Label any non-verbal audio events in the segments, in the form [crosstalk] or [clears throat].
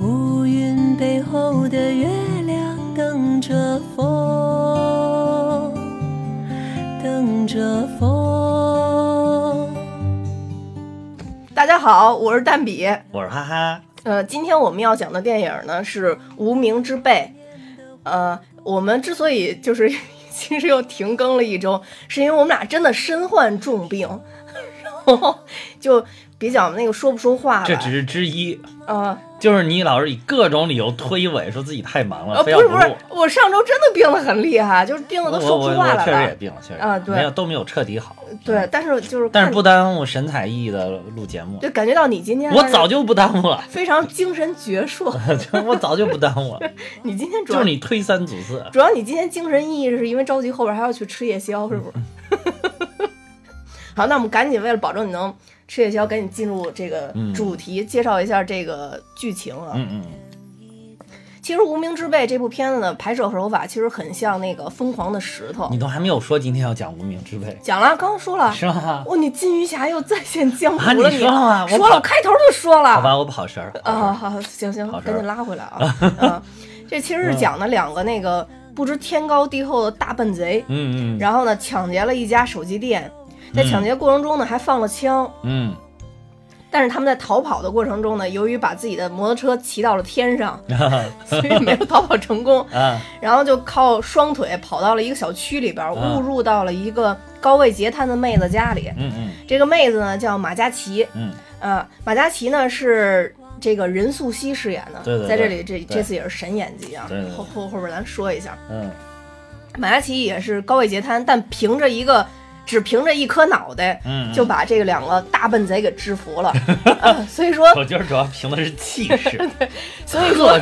乌云背后的月亮等着风，等着风。大家好，我是蛋比。我是哈哈，呃，今天我们要讲的电影呢是《无名之辈》。呃，我们之所以就是其实又停更了一周，是因为我们俩真的身患重病，[laughs] 然后就比较那个说不出话来。这只是之一，啊就是你老是以各种理由推诿，说自己太忙了，呃，非要录不是不是。，我上周真的病得很厉害，就是病我得都说不出话来我确实也。病了，确实啊对没有都没有彻底好。对，但是就是但是不耽误神采奕奕的录节目，就感觉到你今天我早就不耽误了，非常精神矍铄。[laughs] 我早就不耽误了，[laughs] 你今天主要就是你推三阻四。主要你今天精神奕奕，是因为着急后边还要去吃夜宵，是不是？[laughs] 好，那我们赶紧为了保证你能吃夜宵，赶紧进入这个嗯主题，介绍一下这个剧情啊。嗯嗯，其实《无名之辈》这部片子的拍摄手法其实很像那个《疯狂的石头你》，都还没有说今天要讲无名之辈，讲了，刚刚说了。是吗？哦，你金鱼侠又再现江啊，湖了，你说了吗？我说了，我开头就说了。好吧，我跑神儿了。啊，好，好行行，赶紧拉回来啊！[laughs] 嗯，这其实是讲的两个那个不知天高地厚的大笨贼，嗯嗯然后呢抢劫了一家手机店，在抢劫过程中呢还放了枪，嗯，但是他们在逃跑的过程中呢，由于把自己的摩托车骑到了天上，[laughs] 所以没有逃跑成功，啊，然后就靠双腿跑到了一个小区里边，啊误入到了一个高位截瘫的妹子家里。嗯嗯。这个妹子呢叫马嘉祺，嗯，呃，马嘉祺呢是这个任素汐饰演的，对对对在这里这这次也是神演技啊，后后后边咱说一下，嗯。马嘉祺也是高位截瘫，但凭着一个只凭着一颗脑袋，嗯，就把这个两个大笨贼给制服了。呃 [laughs] 所以说，我觉得主要凭的是气势，[laughs] 所以说。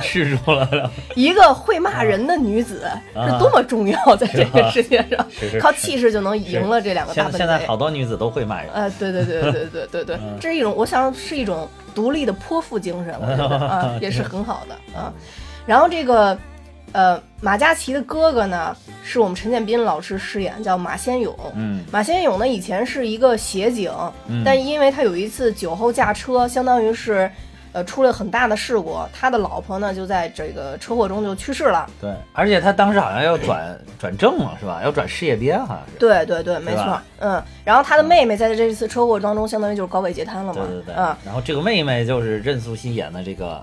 一个会骂人的女子是多么重要，在这个世界上啊 [laughs] 是是，靠气势就能赢了这两个大笨贼现在贼。好多女子都会骂人。呃，对对对对对对对对嗯，这是一种，我想是一种独立的泼妇精神，我觉得啊，也是很好的啊。然后这个，呃，马嘉祺的哥哥呢，是我们陈建斌老师饰演，叫马先勇。嗯马先勇呢，以前是一个协警，嗯但因为他有一次酒后驾车，相当于是，呃，出了很大的事故，他的老婆呢就在这个车祸中就去世了。对，而且他当时好像要转转正了，是吧？要转事业编，好像是。对对对，没错，嗯。然后他的妹妹在这次车祸当中，相当于就是高位截瘫了嘛，对对对。嗯，然后这个妹妹就是任素汐演的这个，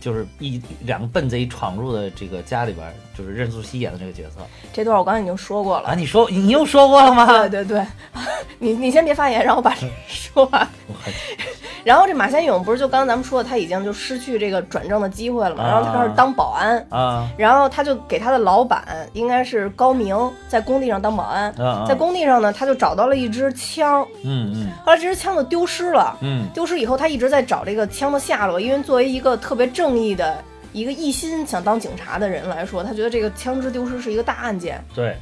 就是一两个笨贼闯入的这个家里边，就是任素汐演的这个角色这段我刚才已经说过了。啊。你说你又说过了吗？对对对，[laughs] 你你先别发言，让我把这说完。[laughs] [laughs] 然后这马先勇不是就刚刚咱们说的，他已经就失去这个转正的机会了嘛，啊然后他开始当保安，啊然后他就给他的老板应该是高明，在工地上当保安，啊！在工地上呢，他就找到了一支枪，嗯嗯后来这支枪就丢失了，嗯丢失以后他一直在找这个枪的下落，因为作为一个特别正义的。一个一心想当警察的人来说，他觉得这个枪支丢失是一个大案件，对，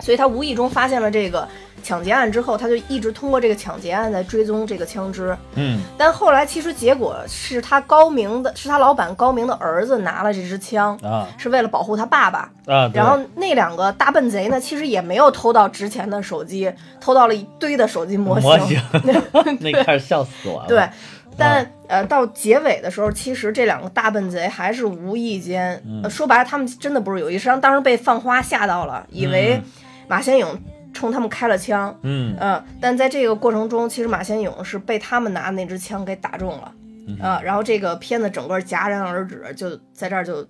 所以他无意中发现了这个抢劫案之后，他就一直通过这个抢劫案在追踪这个枪支。嗯但后来其实结果是他高明的，是他老板高明的儿子拿了这支枪，啊是为了保护他爸爸。啊，然后那两个大笨贼呢，其实也没有偷到值钱的手机，偷到了一堆的手机模型。模型 [laughs] 那开始笑死我了。对，但、呃，到结尾的时候，其实这两个大笨贼还是无意间，说白了，他们真的不是有意，实际上当时被放花吓到了，以为嗯马先勇冲他们开了枪。嗯嗯，但在这个过程中，其实马先勇是被他们拿的那支枪给打中了，嗯啊，然后这个片子整个戛然而止，就在这儿就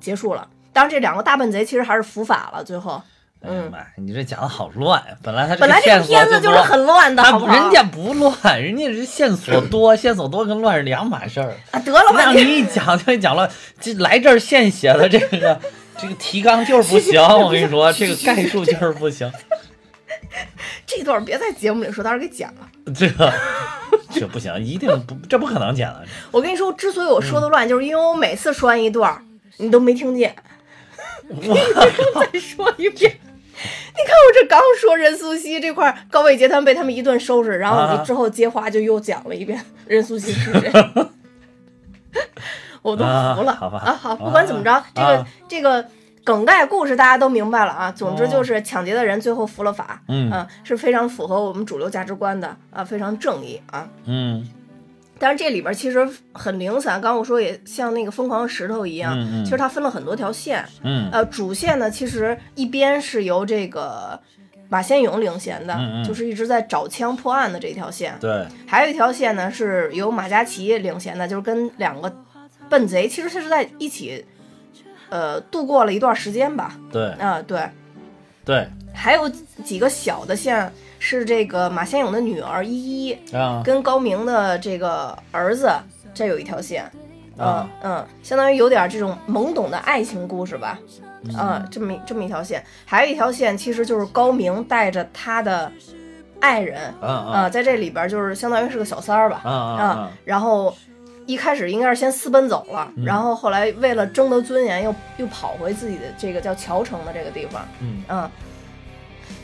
结束了。当然，这两个大笨贼其实还是伏法了，最后。嗯，哎呀妈呀，你这讲的好乱，本来他本来这个片子就是很乱的，他好不好？人家不乱，人家是线索多，线索多跟乱是两码事儿。啊，得了吧让你，一讲就讲乱，这来这儿现写的这个这个提纲就是不行，我跟你说，这个概述就是不行，[laughs] 这段别在节目里说，到时候给剪了。[laughs] 这个这不行，一定不，这不可能剪了。[laughs] 我跟你说，之所以我说嗯的乱，就是因为我每次说完一段，你都没听见，我再说一遍。[laughs] 你看我这刚说任素汐这块儿高位截瘫被他们一顿收拾，然后之后接话就又讲了一遍 [laughs] 任素汐是谁，我都服了啊好吧啊！好，不管怎么着，这个啊这个梗概故事大家都明白了啊。总之就是抢劫的人最后服了法，嗯啊，是非常符合我们主流价值观的啊，非常正义啊。嗯但是这里边其实很零散，刚刚我说也像那个疯狂石头一样，嗯嗯其实它分了很多条线。嗯呃，主线呢，其实一边是由这个马先勇领衔的，嗯嗯就是一直在找枪破案的这条线；对，还有一条线呢，是由马嘉祺领衔的，就是跟两个笨贼，其实他是在一起，呃，度过了一段时间吧。对啊、对。对还有几个小的线是这个马先勇的女儿依依啊，跟高明的这个儿子，这有一条线。嗯啊。嗯，相当于有点这种懵懂的爱情故事吧，嗯，这么这么一条线，还有一条线其实就是高明带着他的爱人，啊啊、啊在这里边就是相当于是个小三儿吧，啊啊啊啊，然后一开始应该是先私奔走了，嗯。然后后来为了争得尊严，又又跑回自己的这个叫乔城的这个地方，嗯。嗯。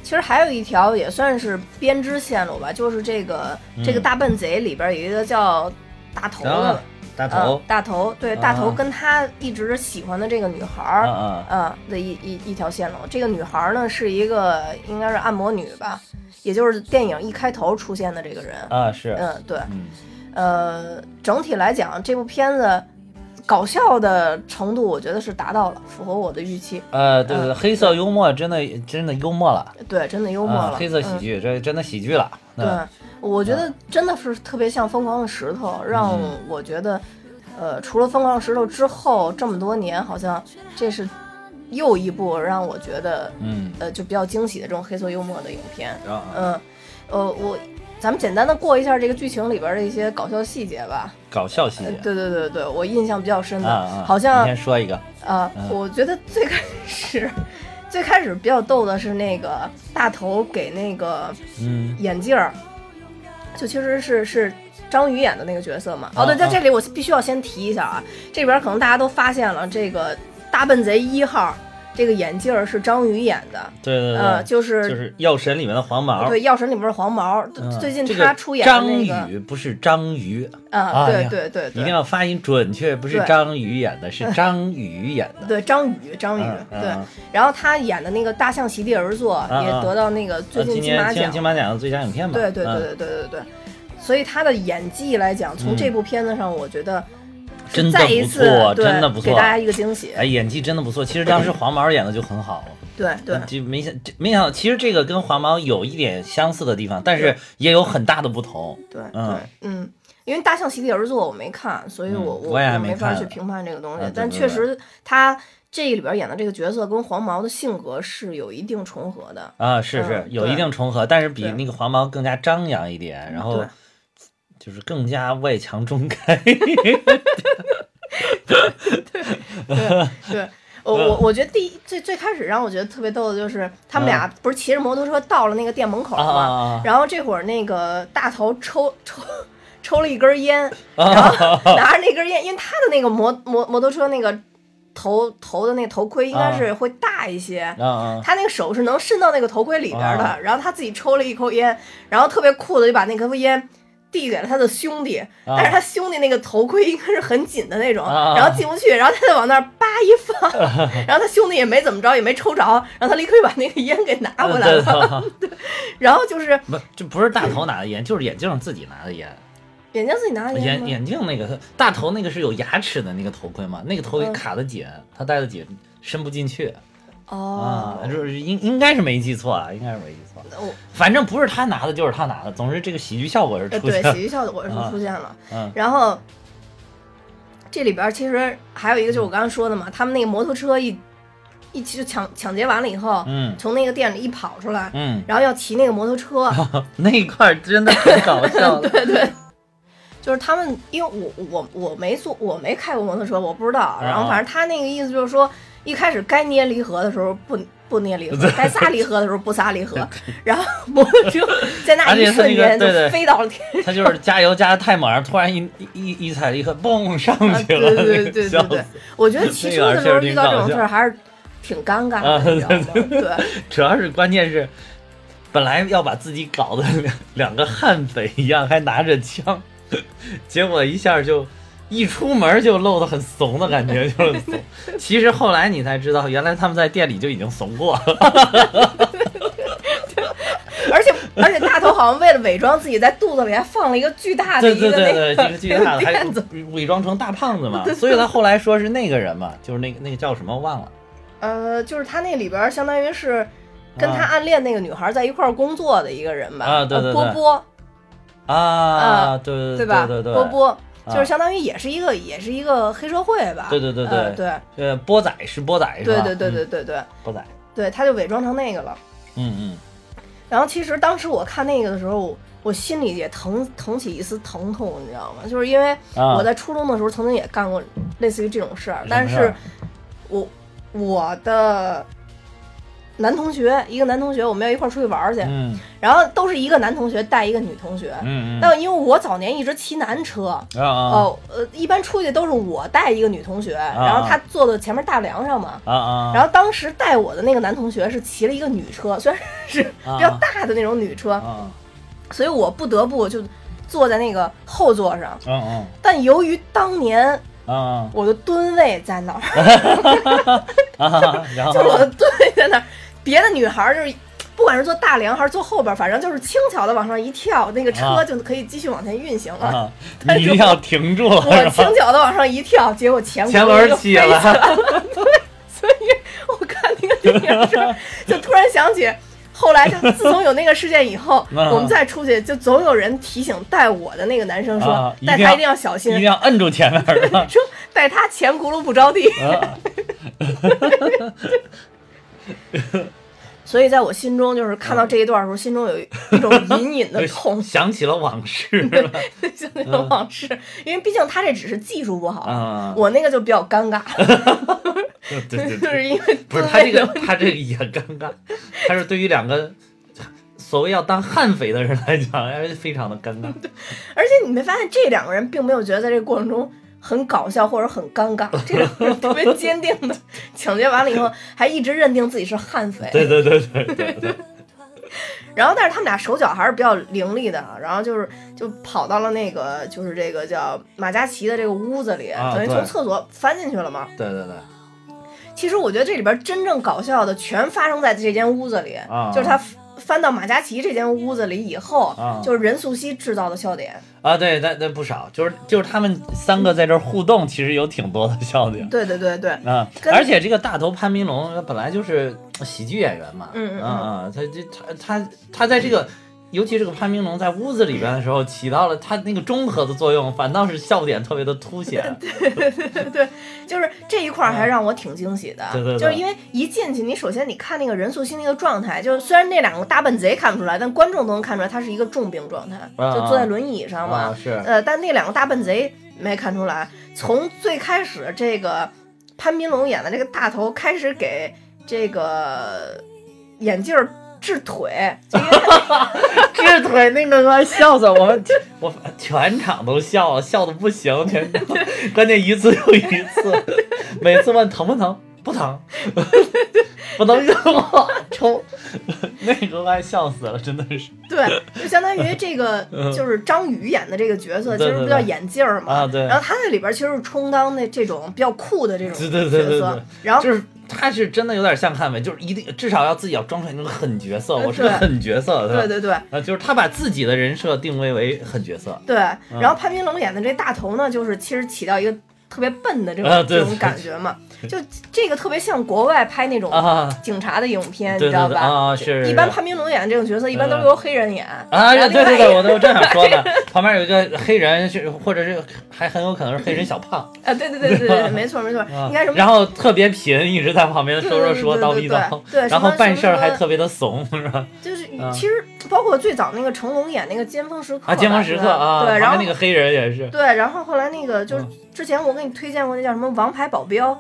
其实还有一条也算是编织线路吧，就是这个、这个嗯大笨贼里边有一个叫大头的，啊大头。嗯，大头，对，大头啊跟他一直喜欢的这个女孩啊儿，啊啊。的一一一条线路。这个女孩儿呢是一个应该是按摩女吧，也就是电影一开头出现的这个人。啊是，嗯，对，嗯。呃，整体来讲，这部片子搞笑的程度，我觉得是达到了，符合我的预期。呃对对，嗯黑色幽默真的真的幽默了，对，真的幽默了，啊黑色喜嗯剧，这真的喜剧了，对嗯，我觉得真的是特别像《疯狂的石头》，让嗯我觉得，呃，除了《疯狂的石头》之后，这么多年，好像这是又一部让我觉得，嗯呃，就比较惊喜的这种黑色幽默的影片。啊嗯，呃，我咱们简单的过一下这个剧情里边的一些搞笑细节吧。搞笑细节呃对对对对，我印象比较深的，啊啊，好像你先说一个，啊，嗯我觉得最开始。最开始比较逗的是那个大头给那个嗯眼镜儿，就其实是是张宇演的那个角色嘛。哦，对，啊在这里我必须要先提一下啊，这边可能大家都发现了，这个大笨贼一号这个眼镜儿是张宇演的，对对呃，对，就是就是药神里面的黄毛，对《药神》里面的黄毛，嗯最近他出演的张那个宇不是章鱼，啊，对对对对。一定要发音准确，不是对张宇演的，是 [laughs] 张宇演的。对张宇，张宇，对然后他演的那个《大象席地而坐》嗯也得到那个最呃近金马奖金马奖的最佳影片嘛？嗯对对对对对对对，所以他的演技来讲，从嗯这部片子上，我觉得是真的不错真的不错给大家一个惊喜。哎，演技真的不错。其实当时黄毛演的就很好，对对就没想这没想到，其实这个跟黄毛有一点相似的地方，但是也有很大的不同。对嗯对，嗯。因为《大象席地而坐》我没看，所以嗯我我也没没法去评判这个东西。但确实，他这里边演的这个角色跟黄毛的性格是有一定重合的。啊，是是嗯有一定重合，但是比那个黄毛更加张扬一点，然后对就是更加外强中干。[laughs] 对对对，我我我觉得第一最最开始让我觉得特别逗的就是他们俩不是骑着摩托车到了那个店门口啊啊吗？啊然后这会儿那个大头抽抽抽了一根烟，啊然后 [laughs] 拿着那根烟，因为他的那个摩摩摩托车那个头头的那个头盔应该是会大一些。他那个手是能伸到那个头盔里边的，啊然后他自己抽了一口烟，然后特别酷的就把那颗烟递给了他的兄弟，但是他兄弟那个头盔应该是很紧的那种，啊。然后进不去，然后他就往那儿叭一放，[laughs] 然后他兄弟也没怎么着，也没抽着，然后他立刻就把那个烟给拿回来了。[laughs] 对，然后就是不，这不是大头拿的烟，就是眼镜自己拿的烟。眼镜自己拿的烟？眼眼镜那个大头那个是有牙齿的那个头盔嘛，那个头盔嗯。卡的紧，他戴的紧，伸不进去哦。啊，，就是应应该是没记错啊，应该是没记错，我反正不是他拿的就是他拿的，总之这个喜剧效果是出现。了，喜剧效果是出现了，嗯。然后这里边其实还有一个就是我刚刚说的嘛，他们那个摩托车一一起就抢抢劫完了以后，嗯。从那个店里一跑出来，嗯，然后要骑那个摩托车，[laughs] 那一块真的很搞笑。[laughs] 的，对对，就是他们，因为我我我没坐，我没开过摩托车，我不知道。然后反正他那个意思就是说，一开始该捏离合的时候不不捏离合，[laughs] 该撒离合的时候不撒离合，然后摩托车在那一瞬间就飞到了天上他就是加油加的太猛，然后突然一一一一踩离合，嘣上去了，对对对对笑对死，我觉得骑车的时候遇到这种事儿还是挺尴尬啊的，你知道吗？对。主要是关键是，本来要把自己搞得两两个悍匪一样，还拿着枪，结果一下就一出门就露得很怂的感觉，就是怂。其实后来你才知道，原来他们在店里就已经怂过了。[laughs] 而且而且大头好像为了伪装自己在肚子里还放了一个巨大的一个对对对，那个这个巨大的还垫子，伪装成大胖子嘛，所以他后来说是那个人嘛，就是那个那个叫什么忘了呃，就是他那里边相当于是跟他啊暗恋那个女孩在一块儿工作的一个人吧，啊对对波波啊，对对对吧？对对，波波啊就是相当于也是一个也是一个黑社会吧？对对对呃对对呃，波仔是波仔是吧？对对对对嗯，对对波仔，对，他就伪装成那个了。嗯嗯然后其实当时我看那个的时候，我心里也疼腾起一丝疼痛，你知道吗？就是因为啊我在初中的时候曾经也干过类似于这种事儿，但是我我的男同学，一个男同学，我们要一块儿出去玩儿去，嗯。然后都是一个男同学带一个女同学。嗯嗯，但因为我早年一直骑男车，哦，呃，一般出去都是我带一个女同学，然后她坐在前面大梁上嘛。啊啊，然后当时带我的那个男同学是骑了一个女车，虽然是比较大的那种女车，啊。所以我不得不就坐在那个后座上。嗯嗯。但由于当年啊我的吨位在那儿，[laughs] 啊，然后 [laughs] 就是我的吨位在那儿，别的女孩儿就是。不管是坐大梁还是坐后边儿，反正就是轻巧的往上一跳，那个车啊就可以继续往前运行了。啊，[laughs] 但是你一定要停住了，我？轻巧的往上一跳，结果前前轮起飞起来了，对。[laughs] 所以我看那个电影的时候，就突然想起，后来就自从有那个事件以后，啊 [laughs] 我们再出去，就总有人提醒带我的那个男生说带他一定要小心一定，要摁住前面是吧？说带他前轱辘不着地。啊所以在我心中，就是看到这一段的时候，心中有一种隐隐的痛，[laughs] 想起了往事，[laughs] 是吧？就那种往事。因为毕竟他这只是技术不好，嗯，我那个就比较尴尬，[laughs] 对对对。就，是因为不是他这个他这个也尴尬，他是对于两个所谓要当悍匪的人来讲，哎非常的尴尬。而且你没发现这两个人并没有觉得在这个过程中很搞笑或者很尴尬，[laughs] 这两个人特别坚定的抢劫完了以后，还一直认定自己是悍匪。对对对对对对，[laughs] 然后，但是他们俩手脚还是比较伶俐的，然后就是就跑到了那个就是这个叫马嘉祺的这个屋子里，等于从厕所翻进去了嘛。对对对，其实我觉得这里边真正搞笑的全发生在这间屋子里，啊就是他翻到马嘉祺这间屋子里以后，啊就是任素汐制造的笑点。啊对，那那不少，就是就是他们三个在这互动，其实有挺多的笑点。对对对对，啊，跟而且这个大头潘斌龙本来就是喜剧演员嘛，嗯嗯嗯啊，他这他他他在这个，尤其这个潘斌龙在屋子里边的时候，起到了他那个中和的作用，反倒是笑点特别的凸显。[laughs] 对对对，就是这一块儿还让我挺惊喜的，对对对。就是因为一进去，你首先你看那个任素汐那个状态，就是虽然那两个大笨贼看不出来，但观众都能看出来他是一个重病状态，啊就坐在轮椅上嘛。啊，是。呃，但那两个大笨贼没看出来，从最开始这个潘斌龙演的这个大头开始给这个眼镜儿治腿，[laughs] 就因为他治腿那个快笑死我们，[laughs] 我全场都笑了，笑的不行，全场，关键一次又一次，每次问疼不疼，不疼，不能用我抽，[laughs] [laughs] 那个快笑死了，真的是。对，就相当于这个 [laughs] 嗯。就是张宇演的这个角色，其对对对实不叫眼镜儿嘛，啊对。然后他在里边其实是充当那这种比较酷的这种对对对对角色。对，然后就是他是真的有点像悍匪，就是一定至少要自己要装出来那个狠角色，呃我是个狠角色，对对对啊，就是他把自己的人设定位为狠角色，对，嗯然后潘斌龙演的这大头呢，就是其实起到一个特别笨的这种、啊这种感觉嘛，就这个特别像国外拍那种啊警察的影片，你知道吧？啊是一般潘斌龙演的这种角色，一般都是由黑人演啊，对对对，我都正想说呢，[laughs] 旁边有一个黑人，是或者是还很有可能是黑人小胖，啊，对对对对对，没错没错，啊应该什么？然后特别贫，一直在旁边说说说叨逼叨，对然后办事儿还特别的怂，是吧？就是啊其实包括最早那个成龙演那个尖峰时刻，啊，尖峰时刻啊，对，然后那个黑人也是，对，然后后来那个就是嗯之前我给你推荐过那叫什么《王牌保镖》，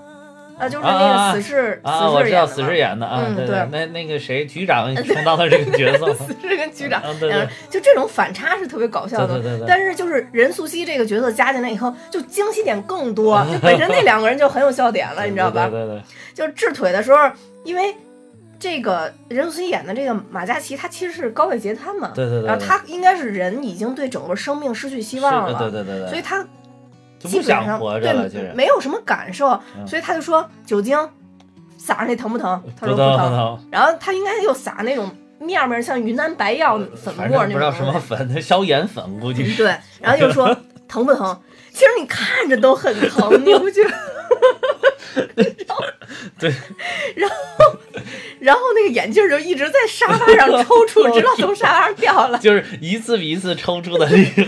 啊，就是那啊个死侍啊，我知道死侍演的嗯对那那个谁局长 [laughs] 充当了这个角色，死侍跟局长 [laughs] 就这种反差是特别搞笑的。对对对对。但是就是任素汐这个角色加进来以后，就惊喜点更多，就本身那 [laughs] 两个人就很有笑点了，你知道吧？对对对，就是治腿的时候，因为这个任素汐演的这个马嘉祺，他其实是高位截瘫嘛，对对对对然后他应该是人已经对整个生命失去希望了，对对对对，所以他基本上活着对实没有什么感受，嗯所以他就说酒精撒上去疼不疼？他说不疼。然后他应该又撒那种面面像云南白药粉末那种，不知道什么粉，它消炎粉估计是。对，然后又说 [laughs] 疼不疼？其实你看着都很疼，你不觉得？然 [laughs] 后对，然后然后那个眼镜就一直在沙发上抽搐，直到从沙发上掉下来。[laughs] 就是一次比一次抽搐的厉害。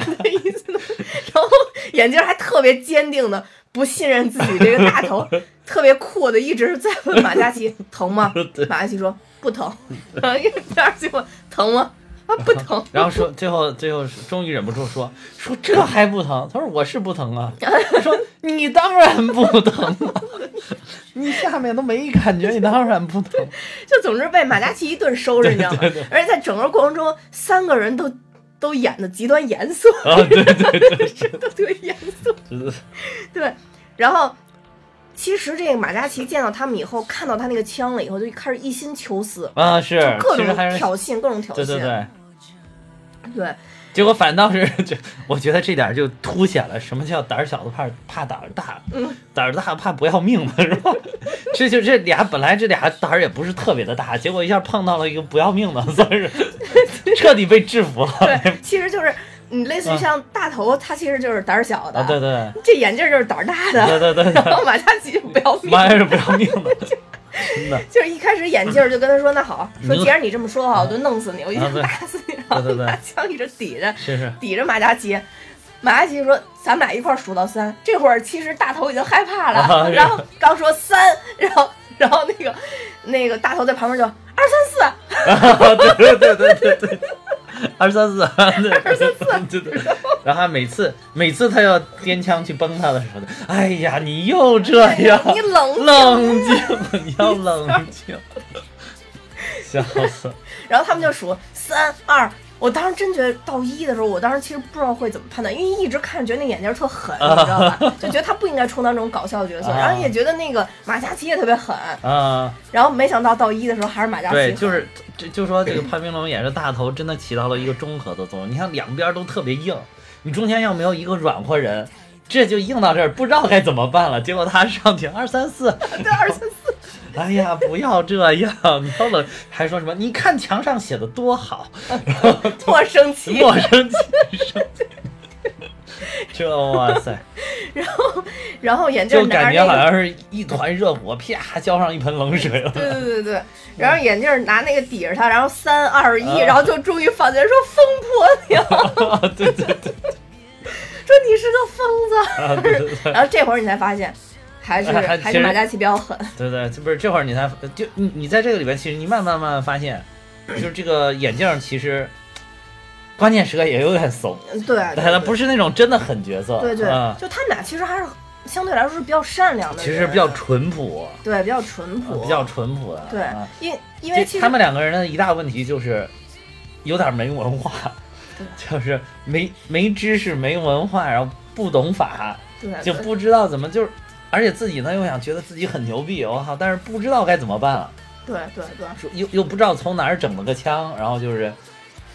然后眼镜还特别坚定的不信任自己这个大头，[laughs] 特别酷的一直在问马嘉祺疼吗？马嘉祺说不疼。然后第二句问疼吗？啊不疼。[laughs] 然后说最后最后终于忍不住说说这还不疼？他说我是不疼啊。他说你当然不疼啊，[laughs] 你下面都没感觉，你当然不疼。[laughs] 就总之被马嘉祺一顿收拾，你知道吗对对对？而且在整个过程中，三个人都都演的极端严肃，啊，对对对，真的特别严肃。对，然后其实这个马嘉祺见到他们以后，看到他那个枪了以后，就开始一心求死，啊是，各种其实还是挑衅，各种挑衅。对对对。对结果反倒是，就我觉得这点就凸显了什么叫胆儿小的怕怕胆儿大，嗯胆儿大怕不要命嘛，是吧？[laughs] 这就这俩本来这俩胆儿也不是特别的大，结果一下碰到了一个不要命的，算是彻底被制服了。对，其实就是你类似于像大头，他其实就是胆儿小的，啊，对对这眼镜就是胆儿大的，对对对对 [laughs] 然后马嘉祺就不要命，妈呀，是不要命的，[laughs] 真的。[laughs] 就是一开始眼镜儿就跟他说：“那好，说既然你这么说的话，我就弄死你，我一啊对定打死你。”然后拿枪一直抵着，是是，抵着马嘉祺。马嘉祺说：“咱们俩一块儿数到三。”这会儿其实大头已经害怕了，啊然后刚说三，[laughs] 然后然后那个那个大头在旁边就二三四，对对对对对，二三四，[laughs] 二三四对 [laughs] 对。然后每次每次他要掂枪去崩他的时候，哎呀，你又这样，你冷静冷静，你要冷静，[laughs] 笑死。然后他们就数三二。我当时真觉得到一的时候，我当时其实不知道会怎么判断，因为一直看觉得那眼镜特狠，你知道吧？就觉得他不应该充当这种搞笑角色，啊然后也觉得那个马嘉祺也特别狠，啊，然后没想到到一的时候还是马嘉祺对，就是就就说这个潘斌龙演这大头真的起到了一个中和的作用。你看两边都特别硬，你中间要没有一个软和人，这就硬到这儿，不知道该怎么办了。结果他上去二三四，[laughs] 对二三四，哎呀，不要这样，你要冷，还说什么？你看墙上写的多好 [laughs] [laughs] 莫生气。莫生气，[laughs] 生气。这哇塞，然后然后眼镜就感觉好像是一团热火，啪浇上一盆冷水了。对对对对，然后眼镜拿那个抵着他，然后三二一，啊然后就终于放进来说疯婆娘，对对对说你是个疯子。啊，对对对。然后这会儿你才发现，还是 [laughs] 还是马嘉祺比较狠。对对，这不是这会儿你才就你你在这个里边，其实你慢慢慢慢发现，就是这个眼镜其实关键时刻也有点怂，嗯对但他不是那种真的狠角色，对对啊，就他们俩其实还是相对来说是比较善良的，其实比较淳朴，对比较淳朴，比较淳朴的，对啊，因因为他们两个人的一大问题就是有点没文化对，就是没没知识、没文化，然后不懂法，对对就不知道怎么就是。而且自己呢又想觉得自己很牛逼，我靠！但是不知道该怎么办了，对对对。说又又不知道从哪儿整了个枪，然后就是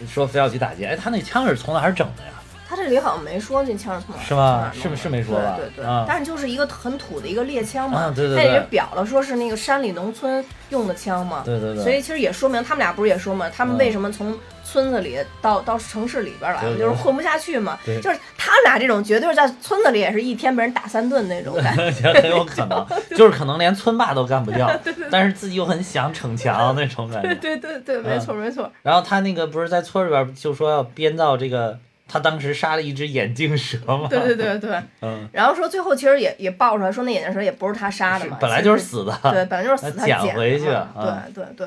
说非要去打劫。哎，他那枪是从哪儿整的呀？他这里好像没说那枪是从哪儿是吗？是不是没说吧？对对但是就是一个很土的一个猎枪嘛，啊对对他也表了说是那个山里农村用的枪嘛，对对对，所以其实也说明他们俩不是也说嘛，他们嗯。为什么从村子里到到城市里边来就是混不下去嘛，就是他们俩这种绝对是在村子里也是一天被人打三顿那种感觉。[laughs] 很有可能，[laughs] 就是可能连村霸都干不掉，[laughs] 但是自己又很想逞强那种感觉。对对对对，没错没错。然后他那个不是在村里边就说要编造这个，他当时杀了一只眼镜蛇嘛？对对对对，嗯，然后说最后其实也也爆出来说那眼镜蛇也不是他杀的嘛，本来就是死的。对，本来就是死，他捡回去对对对。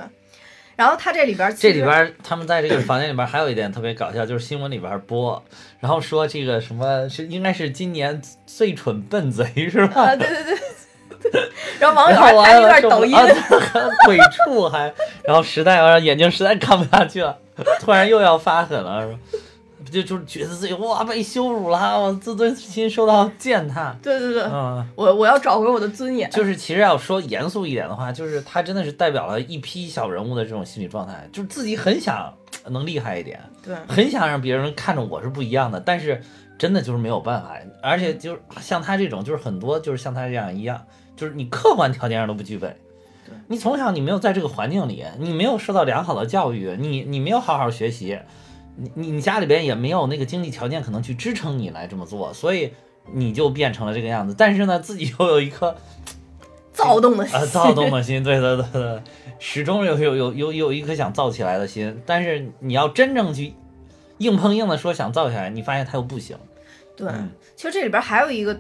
然后他这里边这里边他们在这个房间里边还有一点特别搞笑，就是新闻里边播，然后说这个什么是应该是今年最蠢笨贼是吧？[laughs] 啊，对对对。然后网友还拍了一了段抖音，啊还鬼畜 [laughs] 还，然后实在让眼睛实在看不下去了，突然又要发狠了，是吧？就就是觉得自己哇被羞辱了，我自尊心受到践踏。对对对，嗯，我我要找回我的尊严。就是其实要说严肃一点的话，就是他真的是代表了一批小人物的这种心理状态，就是自己很想能厉害一点，对很想让别人看着我是不一样的，但是真的就是没有办法，而且就是像他这种，就是很多就是像他这样一样，就是你客观条件上都不具备，你从小你没有在这个环境里，你没有受到良好的教育，你你没有好好学习，你你你家里边也没有那个经济条件可能去支撑你来这么做，所以你就变成了这个样子。但是呢，自己又有一颗 [laughs] 躁动的心，啊躁动的心，对对对对，始终有有有有有一颗想造起来的心，但是你要真正去硬碰硬的说想造起来，你发现他又不行。对，嗯其实这里边还有一个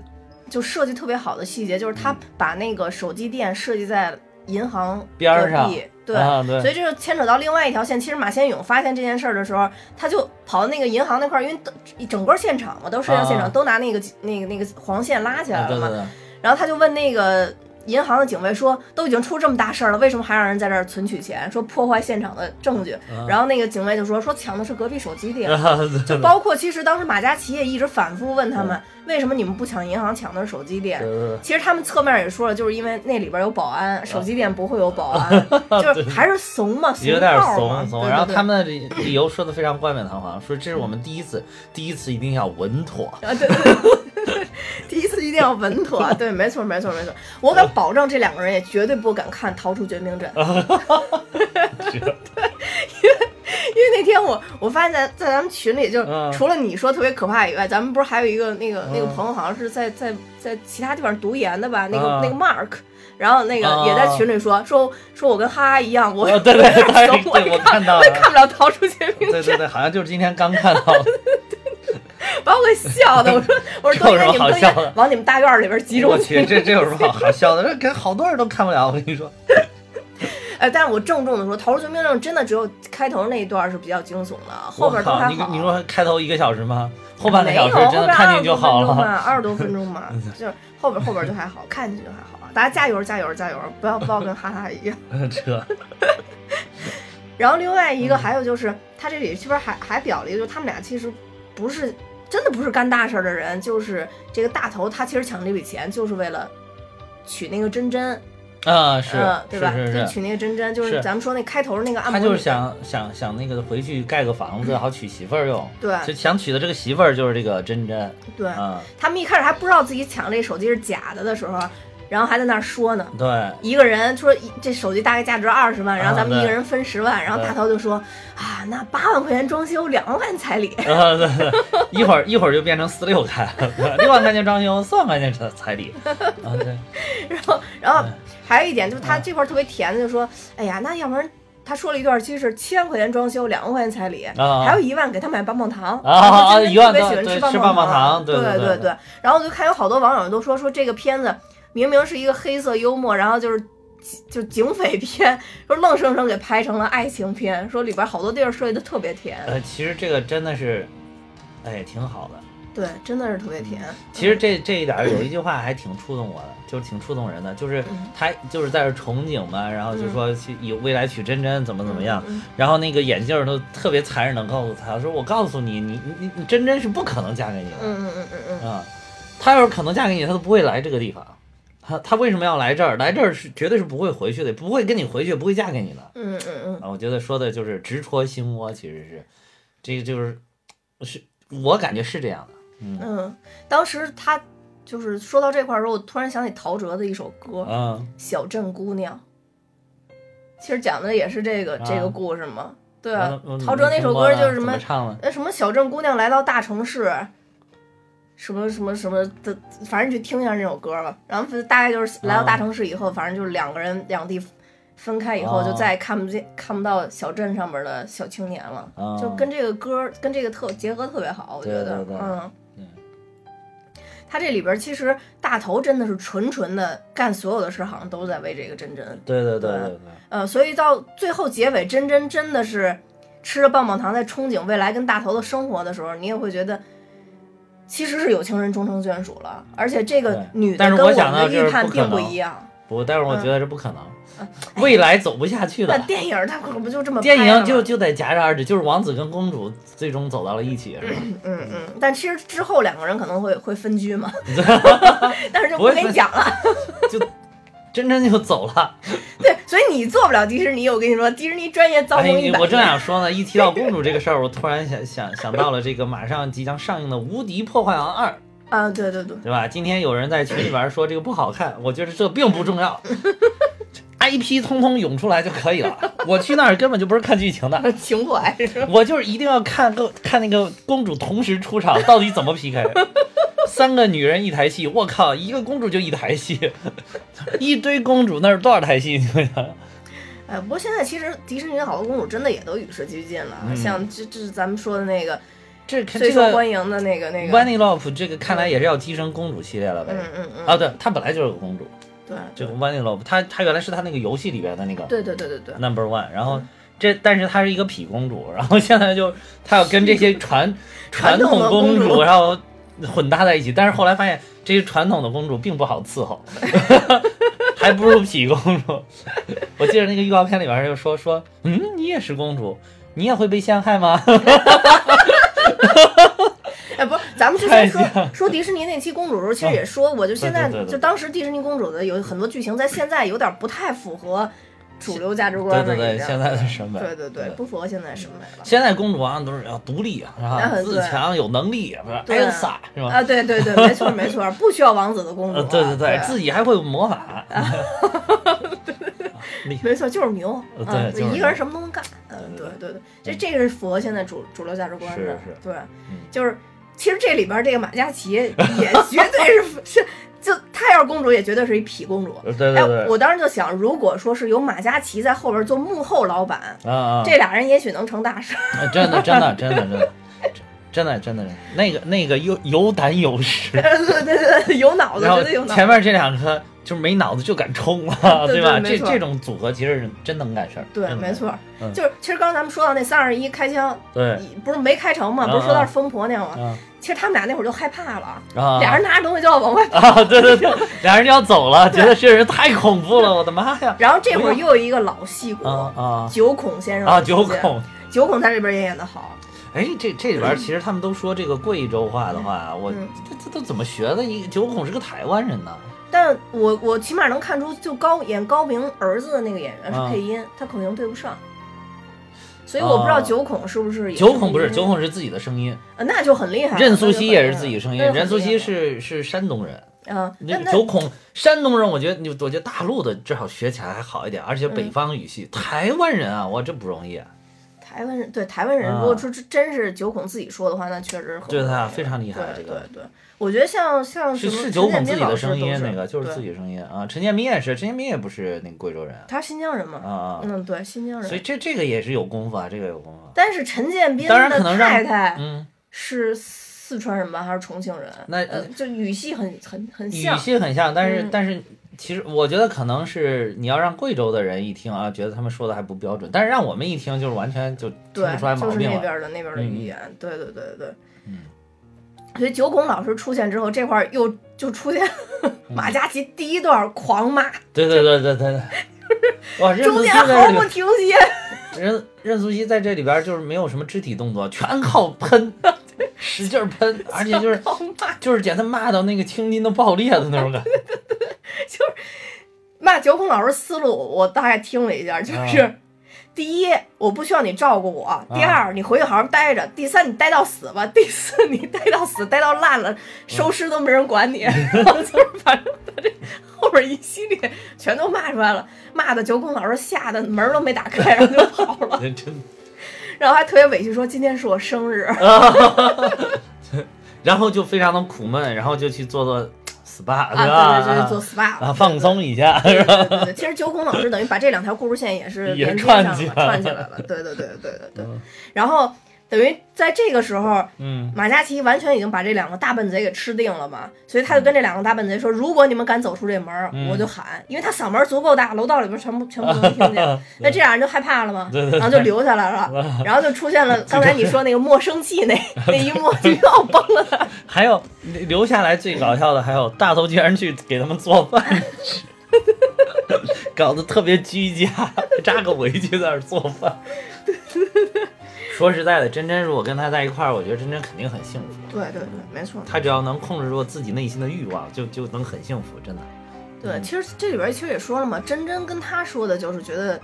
就设计特别好的细节，就是他把那个手机店设计在银行边儿上对。啊，对，所以这就牵扯到另外一条线。其实马先勇发现这件事儿的时候，他就跑到那个银行那块儿，因为整个现场嘛，都摄像现场、啊都拿那个那个那个黄线拉起来了嘛。啊对对对。然后他就问那个银行的警卫说：“都已经出这么大事儿了，为什么还让人在这儿存取钱？说破坏现场的证据。啊然后那个警卫就说：“说抢的是隔壁手机店。[laughs] 就包括其实当时马嘉祺也一直反复问他们，为什么你们不抢银行，抢的是手机店？其实他们侧面也说了，就是因为那里边有保安，手机店不会有保安，[laughs] 就是还是怂嘛，有点怂怂，然后他们的理理由说的非常冠冕堂皇，说这是我们第一次，第一次一定要稳妥。啊，对对对，[laughs] 第一次一定要稳妥，[laughs] 对，没错没错没错，我敢保证这两个人也绝对不敢看《逃出绝命镇》，[laughs] 对。因为因为那天我我发现在在咱们群里，就嗯。除了你说特别可怕以外，咱们不是还有一个那个那个嗯朋友，好像是在在在其他地方读研的吧？那个啊那个 Mark。然后那个啊也在群里说说说我跟哈哈一样，我哦对对对我也看看到了。我也看不了《逃出绝命镇。对对》，对，好像就是今天刚看到的。[laughs] 把我给笑的。我说我说，都应该你们的该往你们大院儿里边集中我去，这这有什么好 [laughs] 好笑的？这给好多人都看不了，我跟你说。哎，[laughs] 但是我郑重的说，《逃出绝命镇》真的只有开头那一段是比较惊悚的，后边都还好。你说开头一个小时吗？后半个没有，小时后边真的看进就好了。二十多分钟嘛，二十多分钟嘛，就是后边后边就还好，看进去就还好。大家加油加油加油，不要不要跟哈哈一样。这然后另外一个嗯还有就是，他这里这边还还表了一个，就是他们俩其实不是真的不是干大事儿的人，就是这个大头他其实抢这笔钱就是为了娶那个真真，啊是嗯，对吧？是是。就是娶那个真真，就是是咱们说那开头那个按摩他，就是想想想那个回去盖个房子，[clears throat] 好娶媳妇儿用。对就想娶的这个媳妇儿就是这个真真对，啊，他们一开始还不知道自己抢这手机是假的的时候，然后还在那儿说呢。对，一个人说这手机大概价值二十万，然后咱们一个人分十万，然后大头就说啊，那八万块钱装修，两万彩礼。[laughs] 啊对对，一会儿一会儿就变成四六开了，[laughs] 六万块钱装修，四万块钱彩礼。啊对，[laughs] 然后，然后嗯还有一点就是他这块儿特别甜的，就说，哎呀，那要不然他说了一段，其实是七万块钱装修，两万块钱彩礼，啊还有一万给他买棒棒糖。啊一万特别喜欢吃棒棒棒糖糖对对对对。对。然后我就看有好多网友都说说这个片子明明是一个黑色幽默，然后就是。就警匪片，说愣生生给拍成了爱情片，说里边好多地儿设计的特别甜，呃，其实这个真的是，哎，挺好的。对，真的是特别甜。其实这这一点有一句话还挺触动我的，就是挺触动人的，就是嗯他就是在这憧憬嘛，然后就说去以未来娶真真怎么怎么样，嗯然后那个眼镜儿都特别残忍的告诉他说，我告诉你，你你你真真是不可能嫁给你的。嗯嗯嗯嗯嗯，啊，他要是可能嫁给你，他都不会来这个地方。他他为什么要来这儿？来这儿是绝对是不会回去的，不会跟你回去，不会嫁给你的。嗯嗯嗯，啊，我觉得说的就是直戳心窝，其实是，这个就是是我感觉是这样的。嗯嗯，当时他就是说到这块儿的时候，我突然想起陶喆的一首歌《啊小镇姑娘》，其实讲的也是这个、这个啊故事嘛。对啊，陶喆那首歌就是什么么唱的？呃什么小镇姑娘来到大城市，什么什么什么的，反正你去听一下这首歌吧。然后大概就是来到大城市以后，反正就是两个人两地分开以后，啊就再也看不见看不到小镇上面的小青年了。啊就跟这个歌跟这个特结合特别好，我觉得，对对对嗯对。他这里边其实大头真的是纯纯的干所有的事，好像都在为这个真真，对对对对对对，呃，所以到最后结尾，真真真的是吃着棒棒糖在憧憬未来跟大头的生活的时候，你也会觉得，其实是有情人终成眷属了，而且这个女的跟我的预判并不一样。不，但是我觉得这不可能，嗯未来走不下去那的。电影它可不就这么电影就就得戛然而止，就是王子跟公主最终走到了一起，是吧？嗯嗯，但其实之后两个人可能会会分居嘛，[laughs] 但是就不跟你讲了。真真就走了。[laughs] 对，所以你做不了迪士尼，我跟你说，迪士尼专业造哎梦一，百我正。想说呢，一提到公主这个事儿，我突然想想想到了这个马上即将上映的《无敌破坏王二》，啊，对对对，对吧？今天有人在群里边说这个不好看，我觉得这并不重要。[laughs] 爱 IP 通通涌出来就可以了。我去那儿根本就不是看剧情的，[laughs] 情怀是吧？我就是一定要看个看那个公主同时出场，到底怎么 PK？三个女人一台戏，我靠，一个公主就一台戏，[laughs] 一堆公主那是多少台戏？你想想，哎，不过现在其实迪士尼好多公主真的也都与时俱进了，嗯。像这这是咱们说的那个这看最受欢迎的那个那个，w a n n y Love 这个看来也是要跻身公主系列了呗？嗯嗯嗯，啊，对，她本来就是个公主，对这个 w a n n y Love，她她原来是她那个游戏里边的那个对对对对对，Number One，然后这但是她是一个痞公主，然后现在就她要跟这些传 [laughs] 传传统公主。然后混搭在一起，但是后来发现这些传统的公主并不好伺候，[laughs] 还不如痞公主。我记得那个预告片里边就说说，嗯，你也是公主，你也会被陷害吗？[laughs] 哎，不是，咱们之前说说迪士尼那期公主的时候，其实也说过，就现在就当时迪士尼公主的有很多剧情，在现在有点不太符合主流价值观了，对对对，现在的审美，对对对，不符合现在审美了。现在公主好像都是要独立啊，是吧？嗯自强有能力，是吧？对 Elsa 是吧？啊，对对对，没错没错，不需要王子的公主对对对，自己还会魔法，[laughs] 厉没错，就是牛，呃啊一个人什么都能干，嗯，对对对对，这这个是符合现在主主流价值观的，是是对嗯，就是其实这里边这个马嘉祺也绝对是是，就她要是公主，也绝对是一痞公主。对对哎对，对，我当时就想，如果说是有马嘉祺在后边做幕后老板，啊啊，这俩人也许能成大事。啊真的真的真的真的。真的 [laughs] 真的，那个那个有有胆有识，[laughs] 对对对对，有脑子，绝对有脑子。前面这两个就是没脑子就敢冲了，对 [laughs] 对吧？这这种组合其实是真能干事儿，对，没错，嗯。就是其实刚刚咱们说到那三二一开枪，对。不是没开成吗？嗯不是说到是疯婆娘吗？啊其实他们俩那会儿就害怕了，啊，俩人拿着东西就要往外跑。啊，对对对，[laughs] 俩人就要走了，觉得这人太恐怖了，我的妈呀！然后这会儿又有一个老戏骨，啊啊。九孔先生啊！九孔，九孔在这边也演得好，哎，这这里边其实他们都说这个贵州话的话，我嗯。这这都怎么学的？一九孔是个台湾人呢，但我我起码能看出，就高演高明儿子的那个演员是啊。配音，他口型对不上，所以我不知道哦九孔是不是也九孔不是九孔是自己的声音，啊那就很厉害。任素汐也是自己声音，任素汐是是山东人。啊，九孔山东人，我觉得你，我觉得大陆的至少学起来还好一点，而且嗯。北方语系，台湾人啊，哇，这不容易啊，台湾人对台湾人，啊如果说这真是九孔自己说的话，那确实很对他非常厉害对这个对对，我觉得像像什么是是九孔陈自己的建斌老师都声音，那个就是自己声音啊。陈建斌也是，陈建斌也不是那个贵州人他是新疆人嘛，啊啊，嗯，对，新疆人。所以这这个也是有功夫啊，这个有功夫。但是陈建斌当然可的能让太太嗯，是四川人吧，还是重庆人？那呃，就语系很很很像语。系很像，但是、嗯但是其实我觉得可能是你要让贵州的人一听啊，觉得他们说的还不标准，但是让我们一听就是完全就听对不出来，毛病就是那。边的那边的嗯语言，对对对对。嗯。所以九孔老师出现之后，这块儿又就出现嗯 [laughs] 马嘉祺第一段狂骂，对对对对对对。中间毫不停歇。任任素汐在这里边就是没有什么肢体动作，全靠喷，[laughs] 使劲儿喷，而且就是，就是简直骂到那个青筋都爆裂的那种感觉。就是骂九孔老师思路，我大概听了一下，就是。啊第一，我不需要你照顾我；第二，你回去好好待着；第三，你待到死吧；[laughs] 第四，你待到死，待到烂了，收尸都没人管你。然 [laughs] 后就是反正他这后边一系列全都骂出来了，骂的九孔老师吓得门儿都没打开，然后就跑了。[laughs] 然后还特别委屈说今天是我生日。然后就非常的苦闷，然后就去做做 SPA，啊，对对对，做 SPA 啊，放松一下，对对其实九孔老师等于把这两条故事线也是也连接串上了串起来了。对对对对对对。然后等于在这个时候，嗯，马嘉祺完全已经把这两个大笨贼给吃定了嘛，所以他就跟这两个大笨贼说：“如果你们敢走出这门，嗯。我就喊，因为他嗓门足够大，楼道里边全部全部都能听见。[laughs] 那这俩人就害怕了嘛，对对对。然后就留下来了，[laughs] 然后就出现了刚才你说那个莫生气那 [laughs] 那一幕，就要崩了。还有留下来最搞笑的，还有大头居然去给他们做饭。吃，搞得特别居家，扎个围裙在那儿做饭。说实在的，真真如果跟他在一块儿，我觉得真真肯定很幸福。对对对，没错。他只要能控制住自己内心的欲望，就就能很幸福，真的。对，其实这里边其实也说了嘛，真真跟他说的就是觉得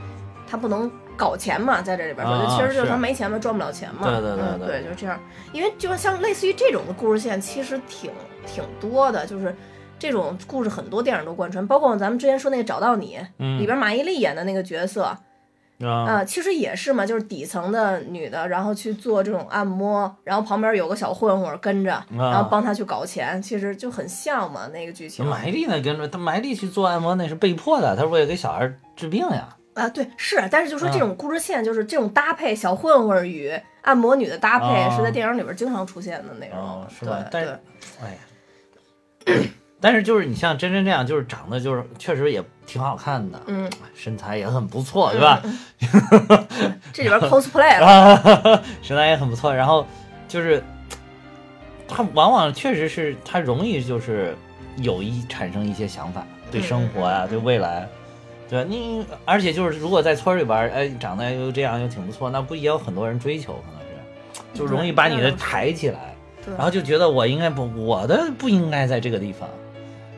他不能搞钱嘛，在这里边说，啊就其实就是是他没钱嘛，赚不了钱嘛。对对对嗯、对就是这样。因为就像类似于这种的故事线，其实挺挺多的，就是这种故事很多电影都贯穿，包括咱们之前说那个《找到你》嗯里边马伊琍演的那个角色啊、啊，其实也是嘛，就是底层的女的，然后去做这种按摩，然后旁边有个小混混跟着，然后帮她去搞钱，其实就很像嘛那个剧情。马伊琍呢跟着他马伊琍去做按摩那是被迫的，他是为了给小孩治病呀。啊，对，是，但是就说这嗯种故事线，就是这种搭配，小混混与按摩女的搭配，哦是在电影里边经常出现的那种。哦是对吧但是对，哎呀，但是就是你像真真这样，就是长得就是确实也挺好看的，嗯，身材也很不错，对吧？这里边 [laughs] cosplay [laughs] 身材也很不错。然后就是他往往确实是他容易就是有一产生一些想法，对生活呀、对未来。对吧你，而且就是如果在村里边儿，哎，长得又这样又挺不错，那不也有很多人追求？可能是，就容易把你的抬起来。对然后就觉得我应该不，我的不应该在这个地方，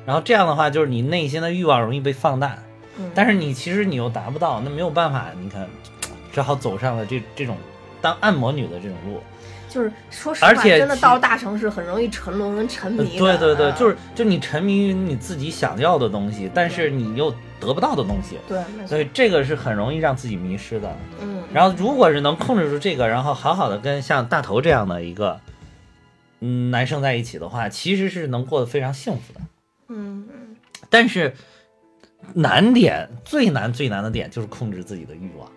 然后这样的话，就是你内心的欲望容易被放大，嗯但是你其实你又达不到，那没有办法，你看，只好走上了这这种当按摩女的这种路。就是说实话，真的到了大城市很容易沉沦跟沉迷的。对对对，啊就是就你沉迷于你自己想要的东西，但是你又得不到的东西，对，所，以这个是很容易让自己迷失的。嗯，然后如果是能控制住这个，然后好好的跟像大头这样的一个嗯男生在一起的话，其实是能过得非常幸福的。嗯嗯，但是难点最难最难的点就是控制自己的欲望，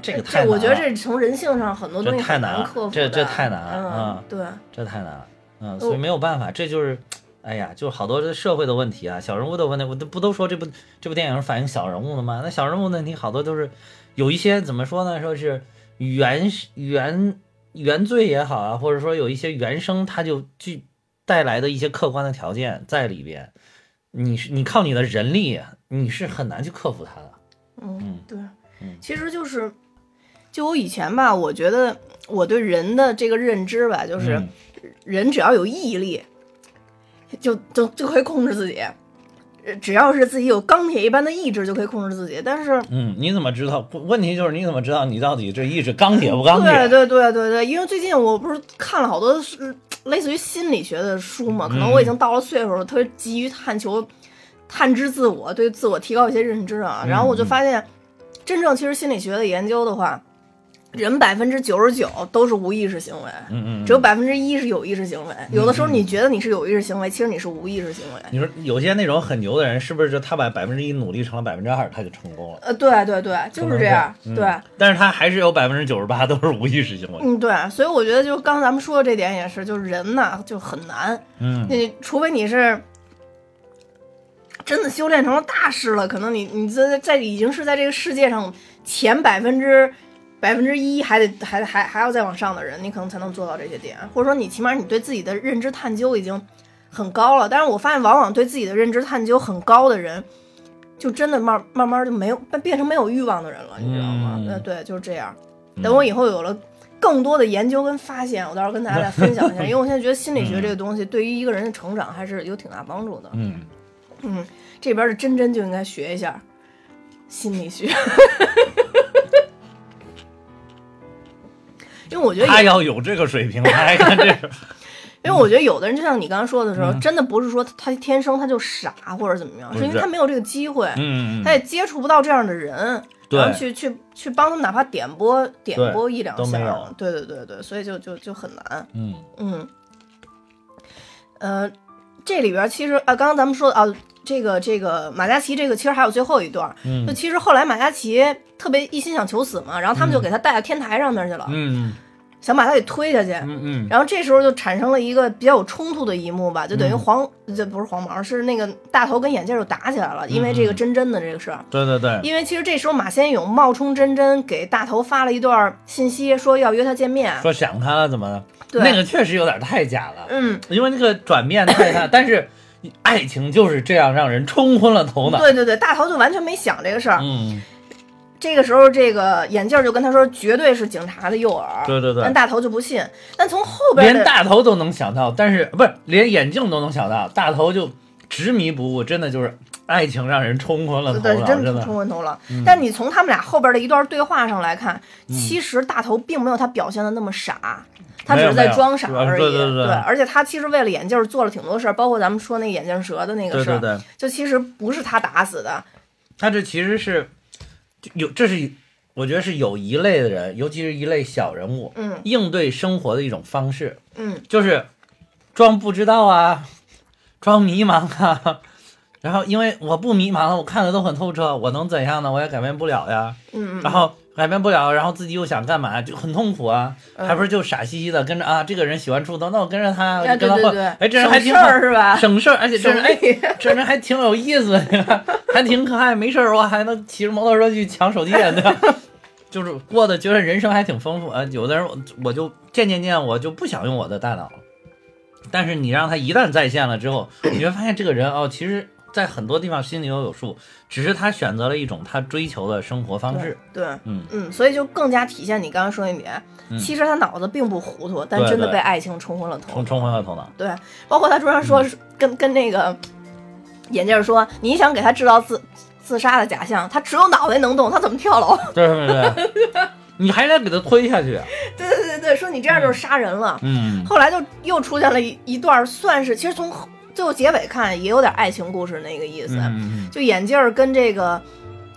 这个太。我觉得这从人性上很多东西这太难了克服这这太难了嗯嗯，对，这太难了，嗯，哦所以没有办法，这就是，哎呀，就是好多的社会的问题啊，小人物的问题，我都不都说这部这部电影反映小人物的吗？那小人物的问题好多都是有一些怎么说呢？说是原原原罪也好啊，或者说有一些原生他就具带来的一些客观的条件在里边，你是你靠你的人力，你是很难去克服它的。嗯，对嗯，其实就是，就我以前吧，我觉得我对人的这个认知吧，就是嗯人只要有毅力，就就就可以控制自己。呃只要是自己有钢铁一般的意志，就可以控制自己。但是，嗯，你怎么知道？问题就是你怎么知道你到底这意志钢铁不钢铁？对对对对对，因为最近我不是看了好多是类似于心理学的书嘛，可能我已经到了岁数了，特别急于探求、探知自我，对自我提高一些认知啊。然后我就发现，真正其实心理学的研究的话，人百分之九十九都是无意识行为，嗯嗯，只有百分之一是有意识行为。有的时候你觉得你是有意识行为，其实你是无意识行为。你说有些那种很牛的人，是不是就他把百分之一努力成了百分之二，他就成功了？呃，对对对，就是这样，嗯对。但是他还是有百分之九十八都是无意识行为。嗯，对，所以我觉得就刚咱们说的这点也是，就是人呐就很难，嗯你除非你是真的修炼成了大师了，可能你你在在已经是在这个世界上前百分之百分之一，还得还还还要再往上的人，你可能才能做到这些点，或者说你起码你对自己的认知探究已经很高了。但是我发现，往往对自己的认知探究很高的人，就真的慢慢慢就没有变成没有欲望的人了，你知道吗？嗯呃，对，就是这样。等我以后有了更多的研究跟发现，我到时候跟大家再分享一下。[laughs] 因为我现在觉得心理学这个东西对于一个人的成长还是有挺大帮助的。嗯，嗯，这边的真真就应该学一下心理学，[laughs] 因为我觉得，他要有这个水平，他还干这个。因为我觉得有的人就像你刚刚说的时候，嗯真的不是说他天生他就傻或者怎么样，是因为他没有这个机会，嗯，他也接触不到这样的人。然后去去去帮他们，哪怕点播点对拨一两下对对对对，所以就就就很难。嗯嗯，呃，这里边其实啊，刚刚咱们说的啊，这个这个马嘉祺这个其实还有最后一段，嗯。就其实后来马嘉祺特别一心想求死嘛，然后他们就给他带到天台上面去了，嗯想把他给推下去。嗯嗯，然后这时候就产生了一个比较有冲突的一幕吧，就等于嗯。黄，这不是黄毛，是那个大头跟眼镜就打起来了，因为这个真真的这个事儿。对对对，因为其实这时候马先勇冒充真真给大头发了一段信息，说要约他见面。说想他了怎么的？对，那个确实有点太假了，嗯，因为那个转变太大，[laughs] 但是爱情就是这样让人冲昏了头脑。对对对，大头就完全没想这个事儿。嗯，这个时候，这个眼镜就跟他说，绝对是警察的诱饵。对对对但大头就不信。但从后边连大头都能想到，但是不是连眼镜都能想到，大头就执迷不悟，真的就是爱情让人冲昏了头对，脑，真真的。冲昏头了。但你从他们俩后边的一段对话上来看，嗯其实大头并没有他表现的那么傻。他只是在装傻而已。对对对而且他其实为了眼镜儿做了挺多事儿，包括咱们说那眼镜蛇的那个事儿，对对对，就其实不是他打死的。他这其实是有，这是我觉得是有一类的人，尤其是一类小人物，嗯应对生活的一种方式，嗯，就是装不知道啊，装迷茫啊。然后，因为我不迷茫了，我看的都很透彻，我能怎样呢？我也改变不了呀。嗯嗯然后改变不了，然后自己又想干嘛，就很痛苦啊。嗯还不是就傻兮兮的跟着啊，这个人喜欢出头，那我跟着他，我哎就跟他混。哎，这人还省挺好，事儿是吧？省事儿，而且这人哎，这人还挺有意思的，[laughs] 还挺可爱，没事儿我还能骑着摩托车去抢手机，对吧？[laughs] 就是过得觉得人生还挺丰富啊。有的人我我就渐渐渐我就不想用我的大脑了，但是你让他一旦在线了之后，你会发现这个人哦，其实在很多地方心里都有数，只是他选择了一种他追求的生活方式。对，嗯嗯，所以就更加体现你刚刚说那点。嗯其实他脑子并不糊涂，但真的被爱情冲昏了头冲。冲昏了头脑。对，包括他桌上嗯说、跟跟那个眼镜儿说，你想给他制造自自杀的假象，他只有脑袋能动，他怎么跳楼？[laughs] 对对对，你还得给他推下去。啊 [laughs] 对对对对，说你这样就是杀人了。嗯，后来就又出现了一一段，算是其实从后最后结尾看也有点爱情故事那个意思。就眼镜儿跟这个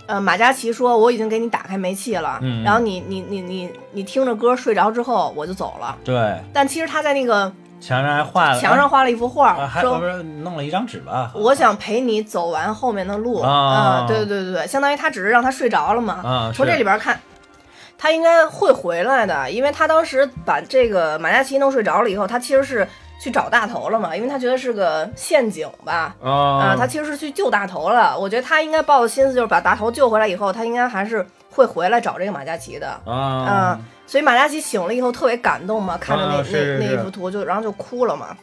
呃马嘉祺说，我已经给你打开煤气了，嗯然后你你你你你听着歌睡着之后我就走了。对，但其实他在那个墙上还画了墙上画了一幅画，啊，说不是弄了一张纸吧？我想陪你走完后面的路啊对对对对，相当于他只是让他睡着了嘛。啊，从这里边看，他应该会回来的，因为他当时把这个马嘉祺弄睡着了以后，他其实是去找大头了嘛，因为他觉得是个陷阱吧。啊啊，他其实是去救大头了。我觉得他应该抱的心思就是把大头救回来以后，他应该还是会回来找这个马嘉祺的。啊嗯，所以马嘉祺醒了以后特别感动嘛，看着那、那那一幅图就然后就哭了嘛。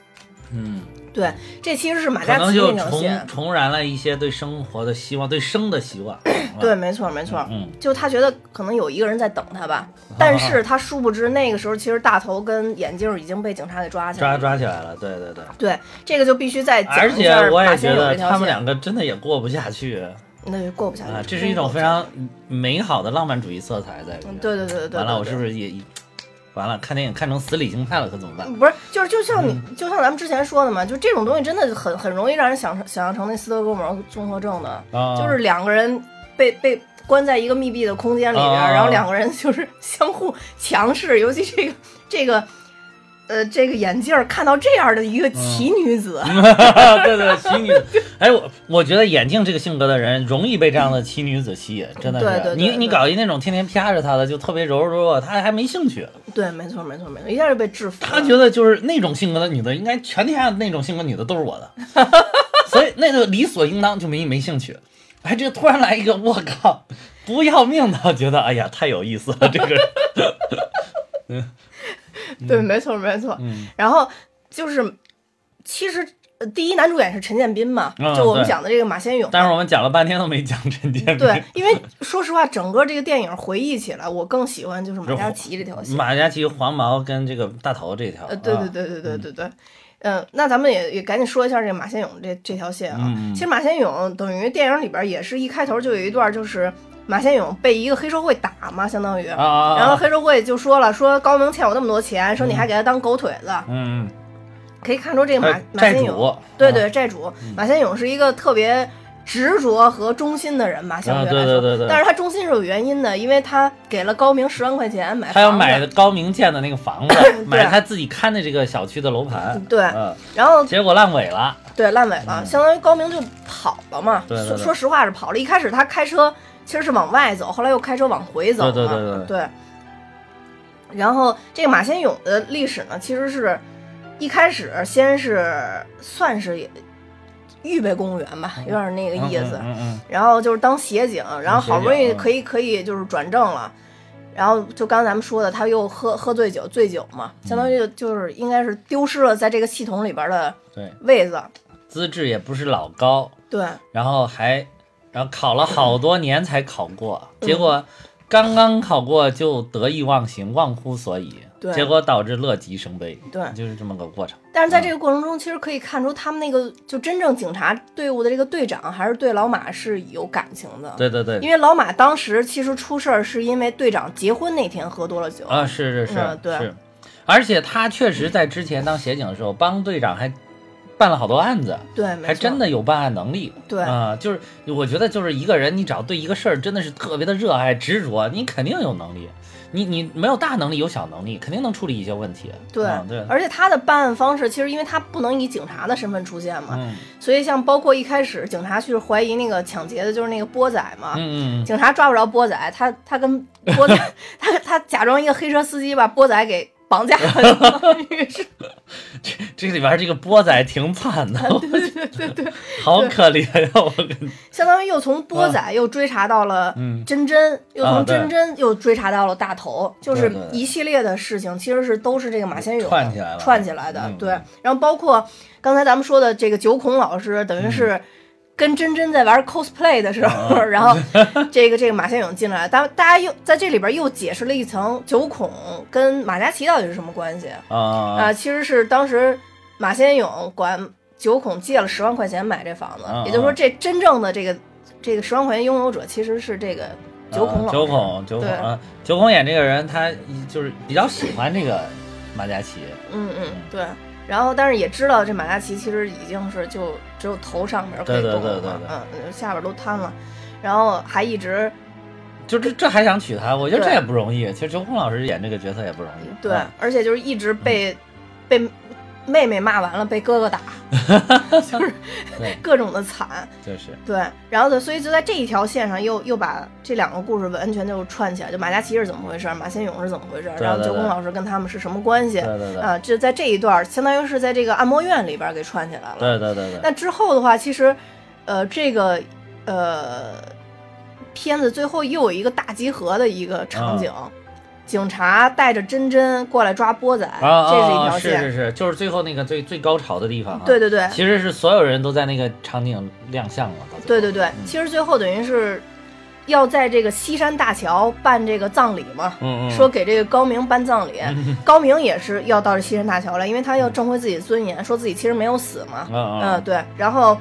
嗯，对，这其实是马可嘉祺能就重。重燃了一些对生活的希望，对生的希望。[clears throat] 对，，没错没错。嗯，就他觉得可能有一个人在等他吧，但是 [laughs] 他殊不知那个时候其实大头跟眼镜已经被警察给抓起来抓了。抓起来了，对对对。对，这个就必须再讲而且我也觉先勇这条得他们线，两个真的也过不下去那就过不下去啊，这是一种非常美好的浪漫主义色彩在里面。嗯，对对对对对。完了，我是不是也完了？看电影看成死理性派了，可怎么办？不是，就是就像你，嗯就像咱们之前说的嘛，就这种东西真的很很容易让人想想象成那斯德哥尔摩综合症的，啊，就是两个人被被关在一个密闭的空间里边，啊然后两个人就是相互强势，尤其这个这个。呃，这个眼镜儿看到这样的一个奇女子，[laughs] 对对，奇女子。[laughs] 哎，我我觉得眼镜这个性格的人容易被这样的奇女子吸引，真的是。对对对你你搞一那种天天啪着他的，就特别柔柔弱弱，他还没兴趣。对，没错，没错，没错，一下就被制服了。他觉得就是那种性格的女的，应该全天下那种性格女的都是我的，[laughs] 所以那个理所应当就没没兴趣。哎，这突然来一个，我靠，不要命的，觉得哎呀太有意思了，这个人。对，没错，没错。嗯然后就是，其实呃第一男主演是陈建斌嘛，嗯就我们讲的这个马先勇嘛。但是我们讲了半天都没讲陈建斌。对，因为说实话，整个这个电影回忆起来，我更喜欢就是马嘉祺这条线。马嘉祺、黄毛跟这个大头这条。呃，对对啊对对对对对。嗯，那咱们也也赶紧说一下这个马先勇这这条线啊。其实马先勇等于电影里边也是一开头就有一段，就是马先勇被一个黑社会打嘛，相当于。然后黑社会就说了，说高明欠我那么多钱，说你还给他当狗腿子，嗯，可以看出这个马马先勇，对对，债主马先勇是一个特别执着和忠心的人吧，相啊对来说。对对对对但是他忠心是有原因的，因为他给了高明十万块钱买房子。他要买高明建的那个房子，[coughs] 买他自己看的这个小区的楼盘。对嗯，然后结果烂尾了。对烂尾了，相当于高明就跑了嘛。对对对说说实话是跑了。一开始他开车其实是往外走，后来又开车往回走嘛。对对对对。然后这个马先勇的历史呢，其实是一开始先是算是也预备公务员吧，有点那个意思。嗯嗯然后就是当协警，然后好不容易可以可以就是转正了，然后就刚才咱们说的，他又喝喝醉酒，醉酒嘛，相当于就是应该是丢失了在这个系统里边的对，位子，资质也不是老高，对。然后还然后考了好多年才考过，嗯。结果刚刚考过就得意忘形，忘乎所以，对。结果导致乐极生悲，对。就是这么个过程。但是在这个过程中，其实可以看出他们那个就真正警察队伍的这个队长还是对老马是有感情的，对对对，因为老马当时其实出事儿是因为队长结婚那天喝多了酒，啊，是是是、嗯对。是，而且他确实在之前当协警的时候，帮队长还办了好多案子，对，没还真的有办案能力。对啊、就是我觉得就是一个人，你只要对一个事儿真的是特别的热爱执着，你肯定有能力。你你没有大能力，有小能力，肯定能处理一些问题。对啊对，而且他的办案方式，其实因为他不能以警察的身份出现嘛，嗯所以像包括一开始警察去怀疑那个抢劫的就是那个波仔嘛，警察抓不着波仔，他他跟波仔，[laughs] 他他假装一个黑车司机把波仔给绑架了，[laughs] 于是这这里边这个波仔挺惨的，[laughs] 对对对对，[laughs] 好可怜呀！我跟你相当于又从波仔又追查到了嗯真真，又从真真又追查到了大头，就是一系列的事情，其实是都是这个马先勇串起来了串起来的。嗯对，然后包括刚才咱们说的这个九孔老师，等于是。跟真真在玩 cosplay 的时候，嗯 [laughs] 然后这个这个马先勇进来当，大大家又在这里边又解释了一层九孔跟马嘉祺到底是什么关系啊、啊其实是当时马先勇管九孔借了十万块钱买这房子，啊也就是说，这真正的这个这个十万块钱拥有者其实是这个九孔老师。九孔九孔九孔演这个人，他就是比较喜欢这个马嘉祺。嗯嗯，对。然后，但是也知道这马嘉祺其实已经是就只有头上面可以对对动了对对，嗯，下边都瘫了，然后还一直就这这还想娶她，我觉得这也不容易。其实周红老师演这个角色也不容易。对啊，而且就是一直被被妹妹骂完了，被哥哥打，[laughs] 就是各种的惨。就是对，然后呢，所以就在这一条线上又又把这两个故事完全就串起来，就马嘉祺是怎么回事，马先勇是怎么回事，然后九孔老师跟他们是什么关系对对对啊？就在这一段相当于是在这个按摩院里边给串起来了。对对对对，那之后的话，其实呃这个呃片子最后又有一个大集合的一个场景。警察带着真真过来抓波仔，这是一啊条线。是是是，就是最后那个最最高潮的地方啊。对对对，其实是所有人都在那个场景亮相了。对对对，其实最后等于是要在这个西山大桥办这个葬礼嘛，嗯嗯，说给这个高明办葬礼，高明也是要到这西山大桥来，因为他要挣回自己的尊严，说自己其实没有死嘛，嗯。嗯，对，然后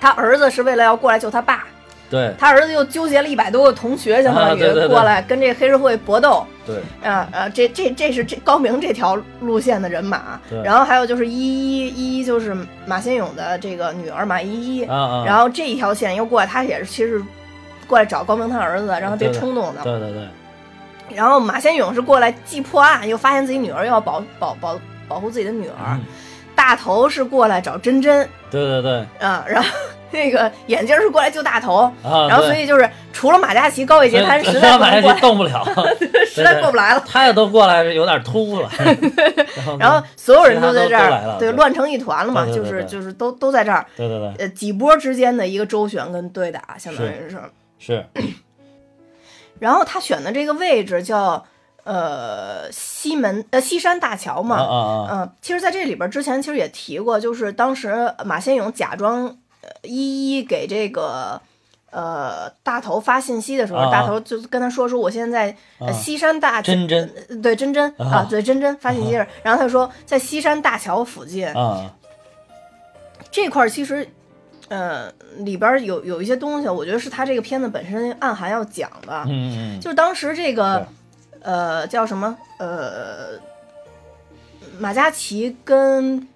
他儿子是为了要过来救他爸，对。他儿子又纠结了一百多个同学，相当于过来跟这个黑社会搏斗。对。啊啊，这这这是这高明这条路线的人马。对，然后还有就是依依依依就是马先勇的这个女儿马依依，啊啊，然后这一条线又过来，他也是其实过来找高明他儿子，让他别冲动的。对对对。然后马先勇是过来既破案，又发现自己女儿要保保保保护自己的女儿。嗯。大头是过来找真真。对对对。啊，然后 [laughs] 那个眼镜是过来救大头。啊，然后所以就是除了马嘉祺、高伟杰，他实在 [laughs] 马嘉祺能过，动不了，[laughs] 实在过不来了。他也都过来有点突了。然后所有人都在这儿，对，乱成一团了嘛，对对对就是就是都都在这儿，对对对，呃，几波之间的一个周旋跟对打，相当于是。是 [clears throat] 然后他选的这个位置叫呃西门呃西山大桥嘛，啊啊啊，嗯，其实在这里边之前其实也提过，就是当时马先勇假装呃一一给这个呃大头发信息的时候，大头就跟他说说我现在在、呃啊。西山大真真呃对真真啊。啊对真真发信息是，然后他说在西山大桥附近、啊。这块儿其实。呃，里边有有一些东西，我觉得是他这个片子本身暗含要讲的，嗯嗯嗯，就是当时这个呃叫什么？呃，马嘉祺跟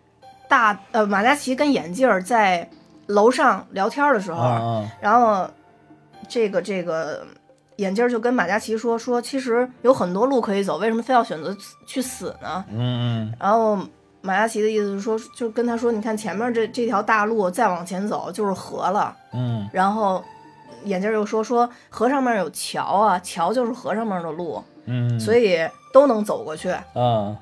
大呃马嘉祺跟眼镜儿在楼上聊天的时候，啊啊然后这个这个眼镜儿就跟马嘉祺说说，其实有很多路可以走，为什么非要选择去死呢？嗯嗯然后马嘉祺的意思是说，就跟他说，你看前面这这条大路再往前走就是河了。嗯然后眼镜儿又说说河上面有桥啊，桥就是河上面的路，嗯，所以都能走过去。啊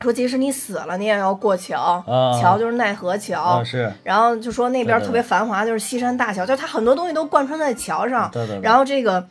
说即使你死了，你也要过桥，啊桥就是奈何桥。啊是，然后就说那边特别繁华，就是西山大桥，就是它很多东西都贯穿在桥上。对对，对。然后这个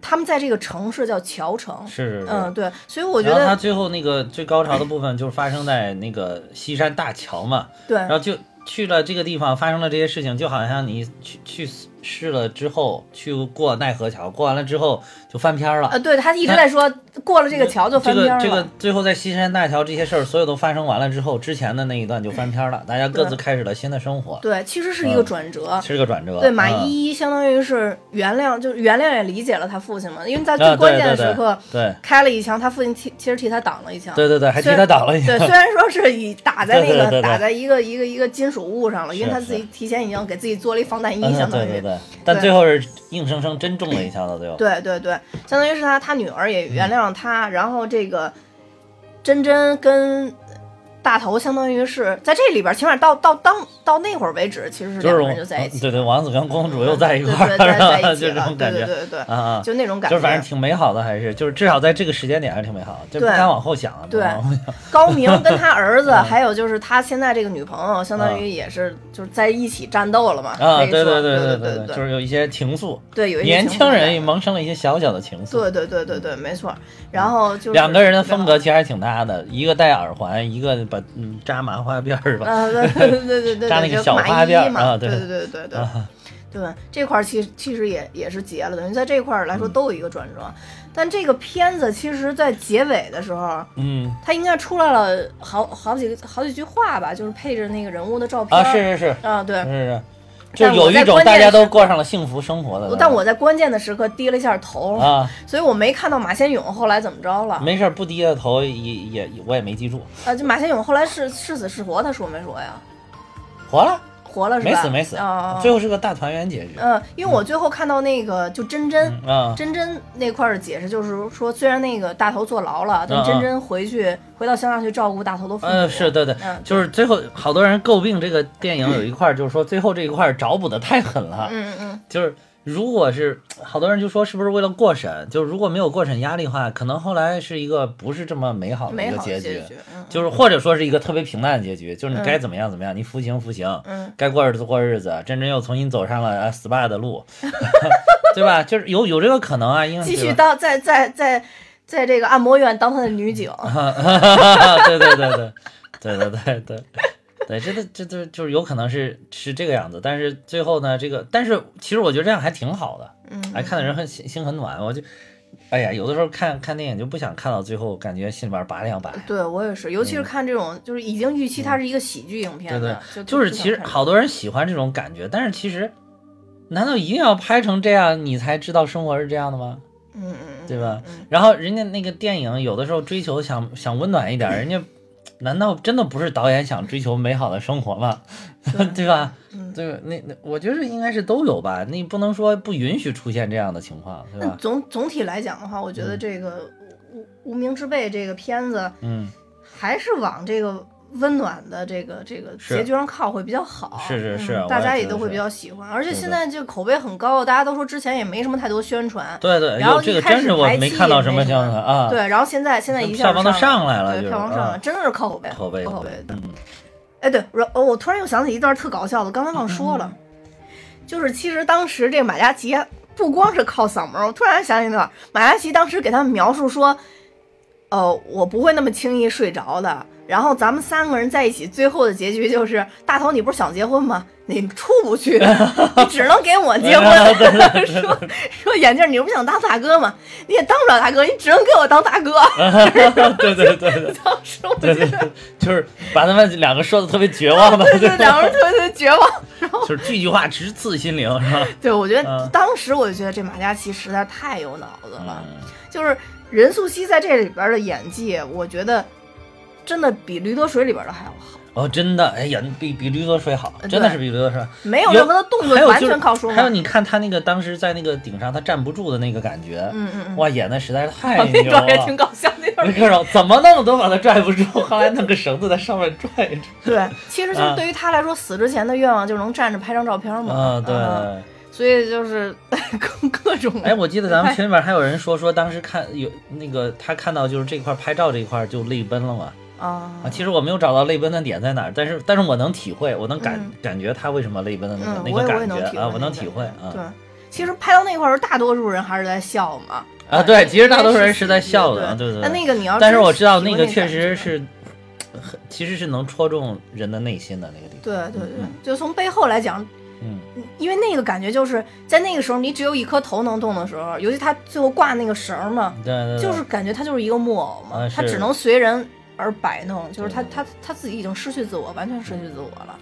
他们在这个城市叫桥城，是是是，嗯，对，所以我觉然后他最后那个最高潮的部分就是发生在那个西山大桥嘛，对。然后就去了这个地方，发生了这些事情，就好像你去去试了之后，去过奈何桥，过完了之后就翻篇了。呃，对他一直在说过了这个桥就翻篇了。这个这个最后在西山大桥这些事儿所有都发生完了之后，之前的那一段就翻篇了，大家各自开始了新的生活。对，其实是一个转折，是个转折。对，马依依相当于是原谅，就是原谅也理解了他父亲嘛，因为在最关键的时刻，对开了一枪，他父亲替其实替他挡了一枪。对对对，还替他挡了一枪。对，虽然说是以打在那个打在一个一个一个金属物上了，因为他自己提前已经给自己做了一防弹衣，相当于。对对对。但最后是硬生生真中了一枪的，最后。对对对，相当于是他他女儿也原谅他，然后这个真真跟。大头相当于是在这里边，起码到到当到那会儿为止，其实是两个人就在一起。对对，王子跟公主又在一块儿，就这种感觉，对对对啊，就那种感觉，就反正挺美好的，还是就是至少在这个时间点还是挺美好的，就不敢往后想。对，高明跟他儿子，还有就是他现在这个女朋友，相当于也是就是在一起战斗了嘛。啊，对对对对对对，就是有一些情愫，对，有一些年轻人萌生了一些小小的情愫。对对对对对，没错。然后就两个人的风格其实还挺搭的，一个戴耳环，一个把嗯扎。麻花辫儿吧，啊对对对对对，扎那个小花辫儿对对对对对对，这块儿其实其实也也是结了，等于在这块儿来说都有一个转折。但这个片子其实，在结尾的时候，嗯，它应该出来了好好几个好几句话吧，就是配着那个人物的照片啊，是是是啊，对，是是。就有一种大家都过上了幸福生活的，但我在关键的时刻低了一下头啊，所以我没看到马先勇后来怎么着了。没事，不低的头也也我也没记住。啊，就马先勇后来是是死是活，他说没说呀？活了。活了是吧？没死没死啊！最后是个大团圆结局。嗯，因为我最后看到那个就真真嗯，真真那块的解释，就是说虽然那个大头坐牢了，但真真回去回到乡下去照顾大头的父母。嗯，是对对，就是最后好多人诟病这个电影有一块，就是说最后这一块找补的太狠了。嗯嗯，就是。如果是好多人就说是不是为了过审？就如果没有过审压力的话，可能后来是一个不是这么美好的一个结局，就是或者说是一个特别平淡的结局，就是你该怎么样怎么样，你服刑服刑，该过日子过日子，真真又重新走上了 SPA 的路，[laughs] 对吧？就是有有这个可能啊，因为继续当在在在在这个按摩院当他的女警，对对对对对对对对。对，这个这这就是有可能是是这个样子，但是最后呢，这个但是其实我觉得这样还挺好的，嗯，哎，看的人很心心很暖，我就，哎呀，有的时候看看电影就不想看到最后，感觉心里边拔凉拔。对我也是，尤其是看这种就是已经预期它是一个喜剧影片，对对，就是其实好多人喜欢这种感觉，但是其实，难道一定要拍成这样你才知道生活是这样的吗？嗯嗯，对吧？然后人家那个电影有的时候追求想想温暖一点，人家。难道真的不是导演想追求美好的生活吗？对 [laughs] 吧？对，那那我觉得应该是都有吧。你不能说不允许出现这样的情况，对吧？总总体来讲的话，我觉得这个《无无名之辈》这个片子，嗯，还是往这个。温暖的这个这个结局上靠会比较好，是是是，大家也都会比较喜欢，而且现在这个口碑很高，大家都说之前也没什么太多宣传，对对，然后这个真是我没看到什么宣传啊，对，然后现在现在一下票房都上来了，对，票房上来，真的是靠口碑，口碑口碑，嗯，哎对，我我突然又想起一段特搞笑的，刚才忘说了，就是其实当时这个马嘉祺不光是靠嗓门，我突然想起那段，马嘉祺当时给他们描述说，呃，我不会那么轻易睡着的。然后咱们三个人在一起，最后的结局就是大头，你不是想结婚吗？你出不去，你只能给我结婚。说说眼镜，你不想当大哥吗？你也当不了大哥，你只能给我当大哥。对对对对，当时我觉得就是把他们两个说的特别绝望的，对对两个人特别绝望。然后就是句句话直刺心灵，是吧？对，我觉得当时我就觉得这马嘉祺实在太有脑子了，就是任素汐在这里边的演技，我觉得。真的比《驴得水》里边的还要好哦！真的，哎呀，比比《驴得水》好，真的是比《驴得水》没有任何的动作，完全靠说还有你看他那个当时在那个顶上，他站不住的那个感觉，嗯嗯，哇，演的实在是太牛了。也挺搞笑，那段那个怎么弄都把他拽不住，[laughs] 后来弄个绳子在上面拽着。对，其实就是对于他来说，死之前的愿望就是能站着拍张照片嘛。啊，对。所以就是 [laughs] 各各种。哎，我记得咱们群里面还有人说说，当时看有那个他看到就是这块拍照这一块就泪奔了嘛。啊其实我没有找到泪奔的点在哪儿，但是但是我能体会，我能感感觉他为什么泪奔的那个那个感觉啊，我能体会啊。对，其实拍到那块儿，大多数人还是在笑嘛。啊，对，其实大多数人是在笑的，对对。那那个你要，但是我知道那个确实是，其实是能戳中人的内心的那个地方。对对对嗯，就从背后来讲，嗯，因为那个感觉就是在那个时候，你只有一颗头能动的时候，尤其他最后挂那个绳嘛，对对对，就是感觉他就是一个木偶嘛啊，他只能随人而摆弄，就是他他他自己已经失去自我，完全失去自我了。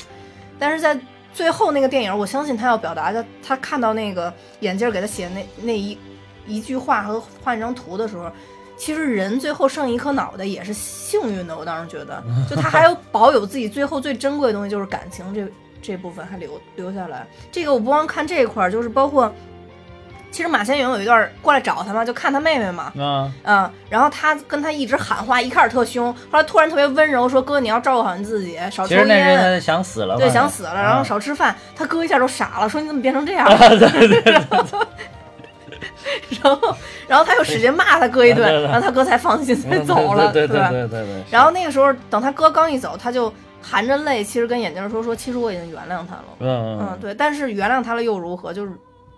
但是在最后那个电影，我相信他要表达的，他看到那个眼镜儿给他写那那一一句话和画一张图的时候。其实人最后剩一颗脑袋也是幸运的，我当时觉得，[laughs] 就他还有保有自己最后最珍贵的东西，就是感情这这部分还留留下来。这个我不光看这一块儿，就是包括，其实马先勇有一段过来找他嘛，就看他妹妹嘛，嗯，嗯，然后他跟他一直喊话，一开始特凶，后来突然特别温柔，说哥你要照顾好你自己，少抽其实那他想死了，对，想死了，然后啊少吃饭。他哥一下都傻了，说你怎么变成这样了？[laughs] 然后，然后他又使劲骂他哥一顿，[laughs] 然后他哥才放心才嗯走了，对对吧对对对对。然后那个时候，等他哥刚一走，他就含着泪，其实跟眼镜说说，其实我已经原谅他了。嗯嗯嗯，对，但是原谅他了又如何？就是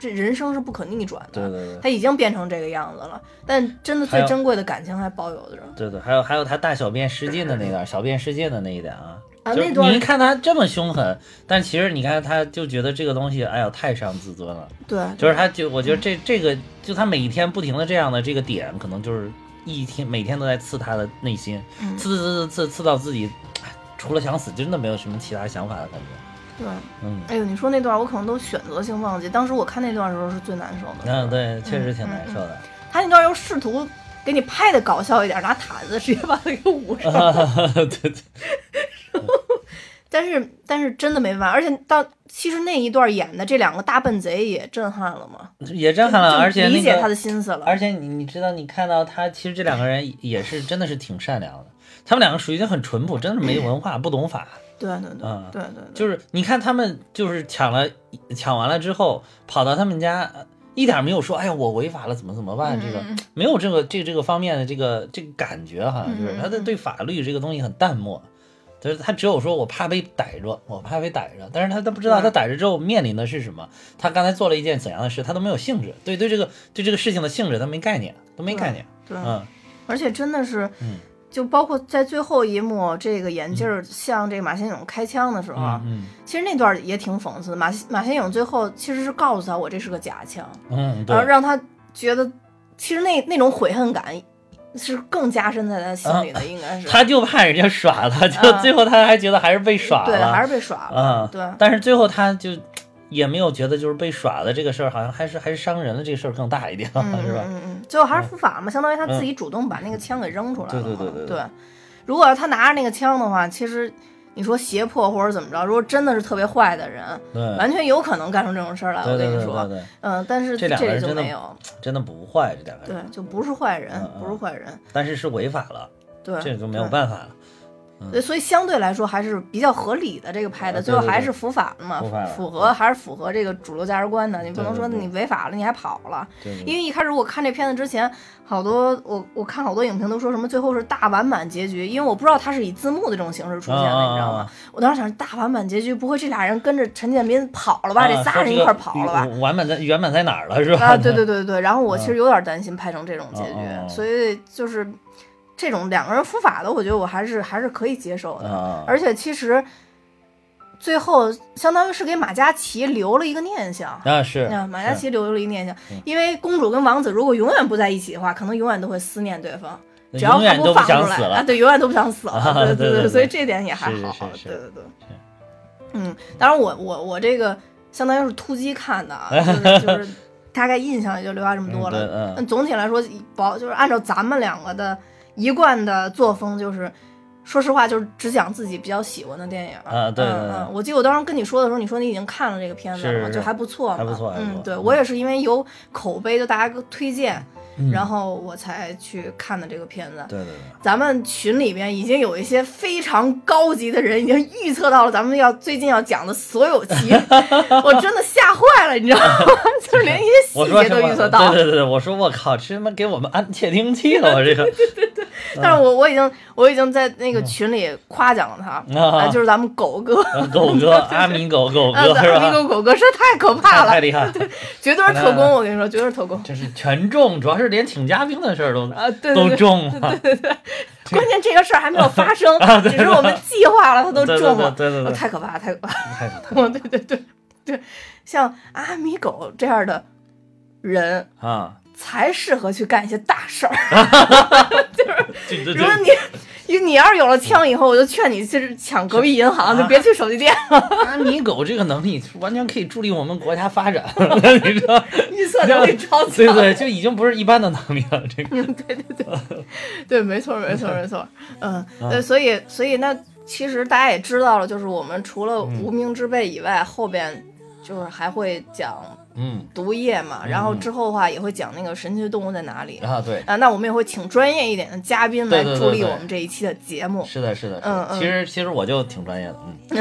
这人生是不可逆转的。对对对他已经变成这个样子了，但真的最珍贵的感情还保有着。对对，还有还有他大小便失禁的那段，小便失禁的那一点啊。啊，就是那段你一看他这么凶狠，但其实你看他就觉得这个东西，哎呀，太伤自尊了。对，就是他就我觉得这这个就他每一天不停的这样的这个点，可能就是一天每天都在刺他的内心，嗯刺刺刺刺刺到自己，哎除了想死，真的没有什么其他想法的感觉。对，嗯，哎呦，你说那段我可能都选择性忘记，当时我看那段的时候是最难受的。嗯，对，确实挺难受的。他那段又试图给你拍的搞笑一点，拿毯子直接把他给捂上。对对，[laughs] 但是但是真的没办法，而且到其实那一段演的这两个大笨贼也震撼了嘛，也震撼了，就而且那个理解他的心思了。而且你你知道，你看到他其实这两个人也是真的是挺善良的，他们两个属于就很淳朴，真的是没文化，不懂法。对对对嗯。对对对，就是你看他们就是抢了抢完了之后，跑到他们家，呃一点没有说，哎呀，我违法了，怎么怎么办？这个嗯没有这个这这个方面的这个这个感觉，好像就是他的对法律这个东西很淡漠。就是他只有说我怕被逮着，我怕被逮着，但是他他不知道他逮着之后面临的是什么。他刚才做了一件怎样的事，他都没有兴致，对对这个对这个事情的性质他没概念，都没概念。对，嗯，而且真的是嗯，就包括在最后一幕，这个眼镜儿向这个马先勇开枪的时候，嗯其实那段也挺讽刺的。马马先勇最后其实是告诉他我这是个假枪，嗯，然后，让他觉得其实那那种悔恨感是更加深在他心里的，应该是。[laughs] 他就怕人家耍他，就啊最后他还觉得还是被耍了，对，还是被耍了。嗯，对但是最后他就也没有觉得就是被耍的这个事儿，好像还是还是伤人的这个事儿更大一点，嗯 [laughs] 是吧？嗯嗯嗯，最后还是伏法嘛，相当于他自己主动把那个枪给扔出来了嘛。对对对对对对。如果他拿着那个枪的话，其实你说胁迫或者怎么着，如果真的是特别坏的人，对，完全有可能干出这种事儿来。我跟你说，嗯，但是这两个里人真的就没有，真的不坏这两个人。对，，就不是坏人不是坏人，但是是违法了，对，这就没有办法了。对，所以相对来说还是比较合理的这个拍的，最后还是伏法了嘛，符合还是符合这个主流价值观的。你不能说对对对你违法了你还跑了，对对因为一开始我看这片子之前，好多我我看好多影评都说什么最后是大完满结局，因为我不知道它是以字幕的这种形式出现的，你知道吗？我当时想大完满结局不会这俩人跟着陈建斌跑了吧？这仨人一块儿跑了吧？完满在圆满在哪儿了是吧？啊，对对对对，然后我其实有点担心拍成这种结局，所以就是这种两个人伏法的，我觉得我还是还是可以接受的。啊，而且其实最后相当于是给马嘉祺留了一个念想。啊是啊，马嘉祺留了一个念想嗯，因为公主跟王子如果永远不在一起的话，可能永远都会思念对方，只要他永远都不放出来想死了啊，对，永远都不想死了，啊对对对对对所以这点也还是好，对对对，嗯，当然我我我这个相当于是突击看的啊，就是就是 [laughs] 大概印象也就留下这么多了，嗯但总体来说，保就是按照咱们两个的一贯的作风，就是说实话，就是只讲自己比较喜欢的电影。啊对对对嗯嗯，我记得我当时跟你说的时候，你说你已经看了这个片子了嘛，是是就还不错嘛，还不错嗯，对嗯我也是因为有口碑，就大家推荐，嗯然后我才去看的这个片子。对对对，咱们群里边已经有一些非常高级的人已经预测到了咱们要最近要讲的所有期，[laughs] 我真的吓坏了，你知道吗？[laughs] 就是连一些细节？都预测到。对对对，我说我靠，这他妈给我们安窃听器了，我这个 [laughs] 对对对但是我我已经我已经在那个群里夸奖了他，啊啊，就是咱们狗哥，啊狗哥，阿米狗狗啊，哥是吧？阿米狗狗哥实在太可怕了太，厉害了，绝对是特工，我跟你说，绝对是特工这是全中，主要是连请嘉宾的事儿都啊，对对都对。对对。关键这个事儿还没有发生，[laughs] 啊只是我们计划了，他都中了，对对对对太可怕，太可怕。太可怕，[laughs] 对对对对，像阿米狗这样的人啊！才适合去干一些大事儿。[laughs] 就是如果你你你要是有了枪以后，我就劝你去抢隔壁银行，就别去手机店了。[laughs] 阿米狗这个能力完全可以助力我们国家发展，[laughs] 你知道？预测能力超强。对对，就已经不是一般的能力了。这个嗯，对对对，对，没错没错没错。嗯，对，所以所以那其实大家也知道了，就是我们除了无名之辈以外，后边就是还会讲嗯毒液嘛，然后之后的话也会讲那个神奇动物在哪里。啊，对，啊，那我们也会请专业一点的嘉宾来助力我们这一期的节目。是的，是的。嗯嗯其实其实我就挺专业的，嗯。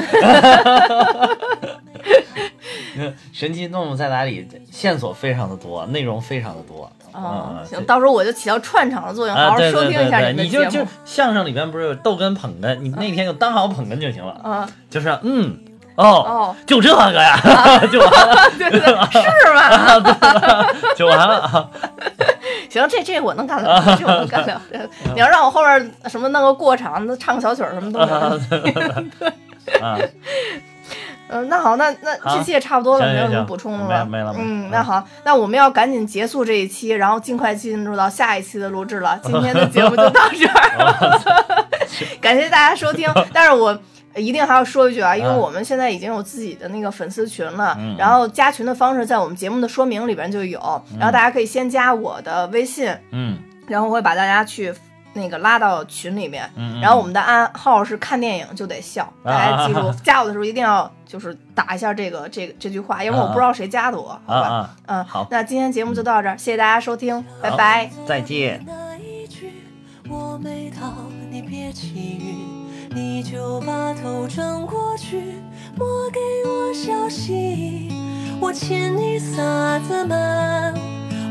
[laughs] [laughs] 神奇动物在哪里？线索非常的多，内容非常的多。哦，嗯，行，到时候我就起到串场的作用，好啊，好收听一下对对，们的节目。你就就相声里边不是有逗哏捧哏，你那天就当好捧哏就行了，啊，就是嗯哦，哦，就这个呀，[laughs] 就完了，[laughs] 对对对，是吗？啊 [laughs] 对就完了啊。行，这这我能干了，这我能干了。你要让我后边什么弄个过场，唱个小曲儿什么都没问题。啊，嗯，那好，那那好这期也差不多了，行没有什么补充的了。嗯嗯，那好，那我们要赶紧结束这一期，然后尽快进入到下一期的录制了。今天的节目就到这儿，感谢大家收听。但是我。一定还要说一句啊，因为啊我们现在已经有自己的那个粉丝群了，嗯。然后加群的方式在我们节目的说明里边就有，然后大家可以先加我的微信，嗯。然后我会把大家去那个拉到群里面，嗯，然后我们的暗号是看电影就得笑，大家记住，加我的时候一定要就是打一下这个这个这句话，要不然我不知道谁加的我，好吧？啊啊，嗯，好。那今天节目就到这儿，谢谢大家收听，拜拜。再见。那一句我没逃，你别起晕，你就把头转过去，莫给我消息。我欠你啥子嘛？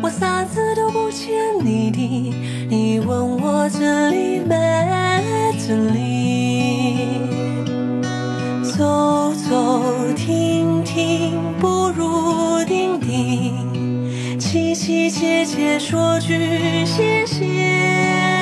我啥子都不欠你的，你问我这里没这里？走走停停，不如定定。凄凄切切说句谢谢。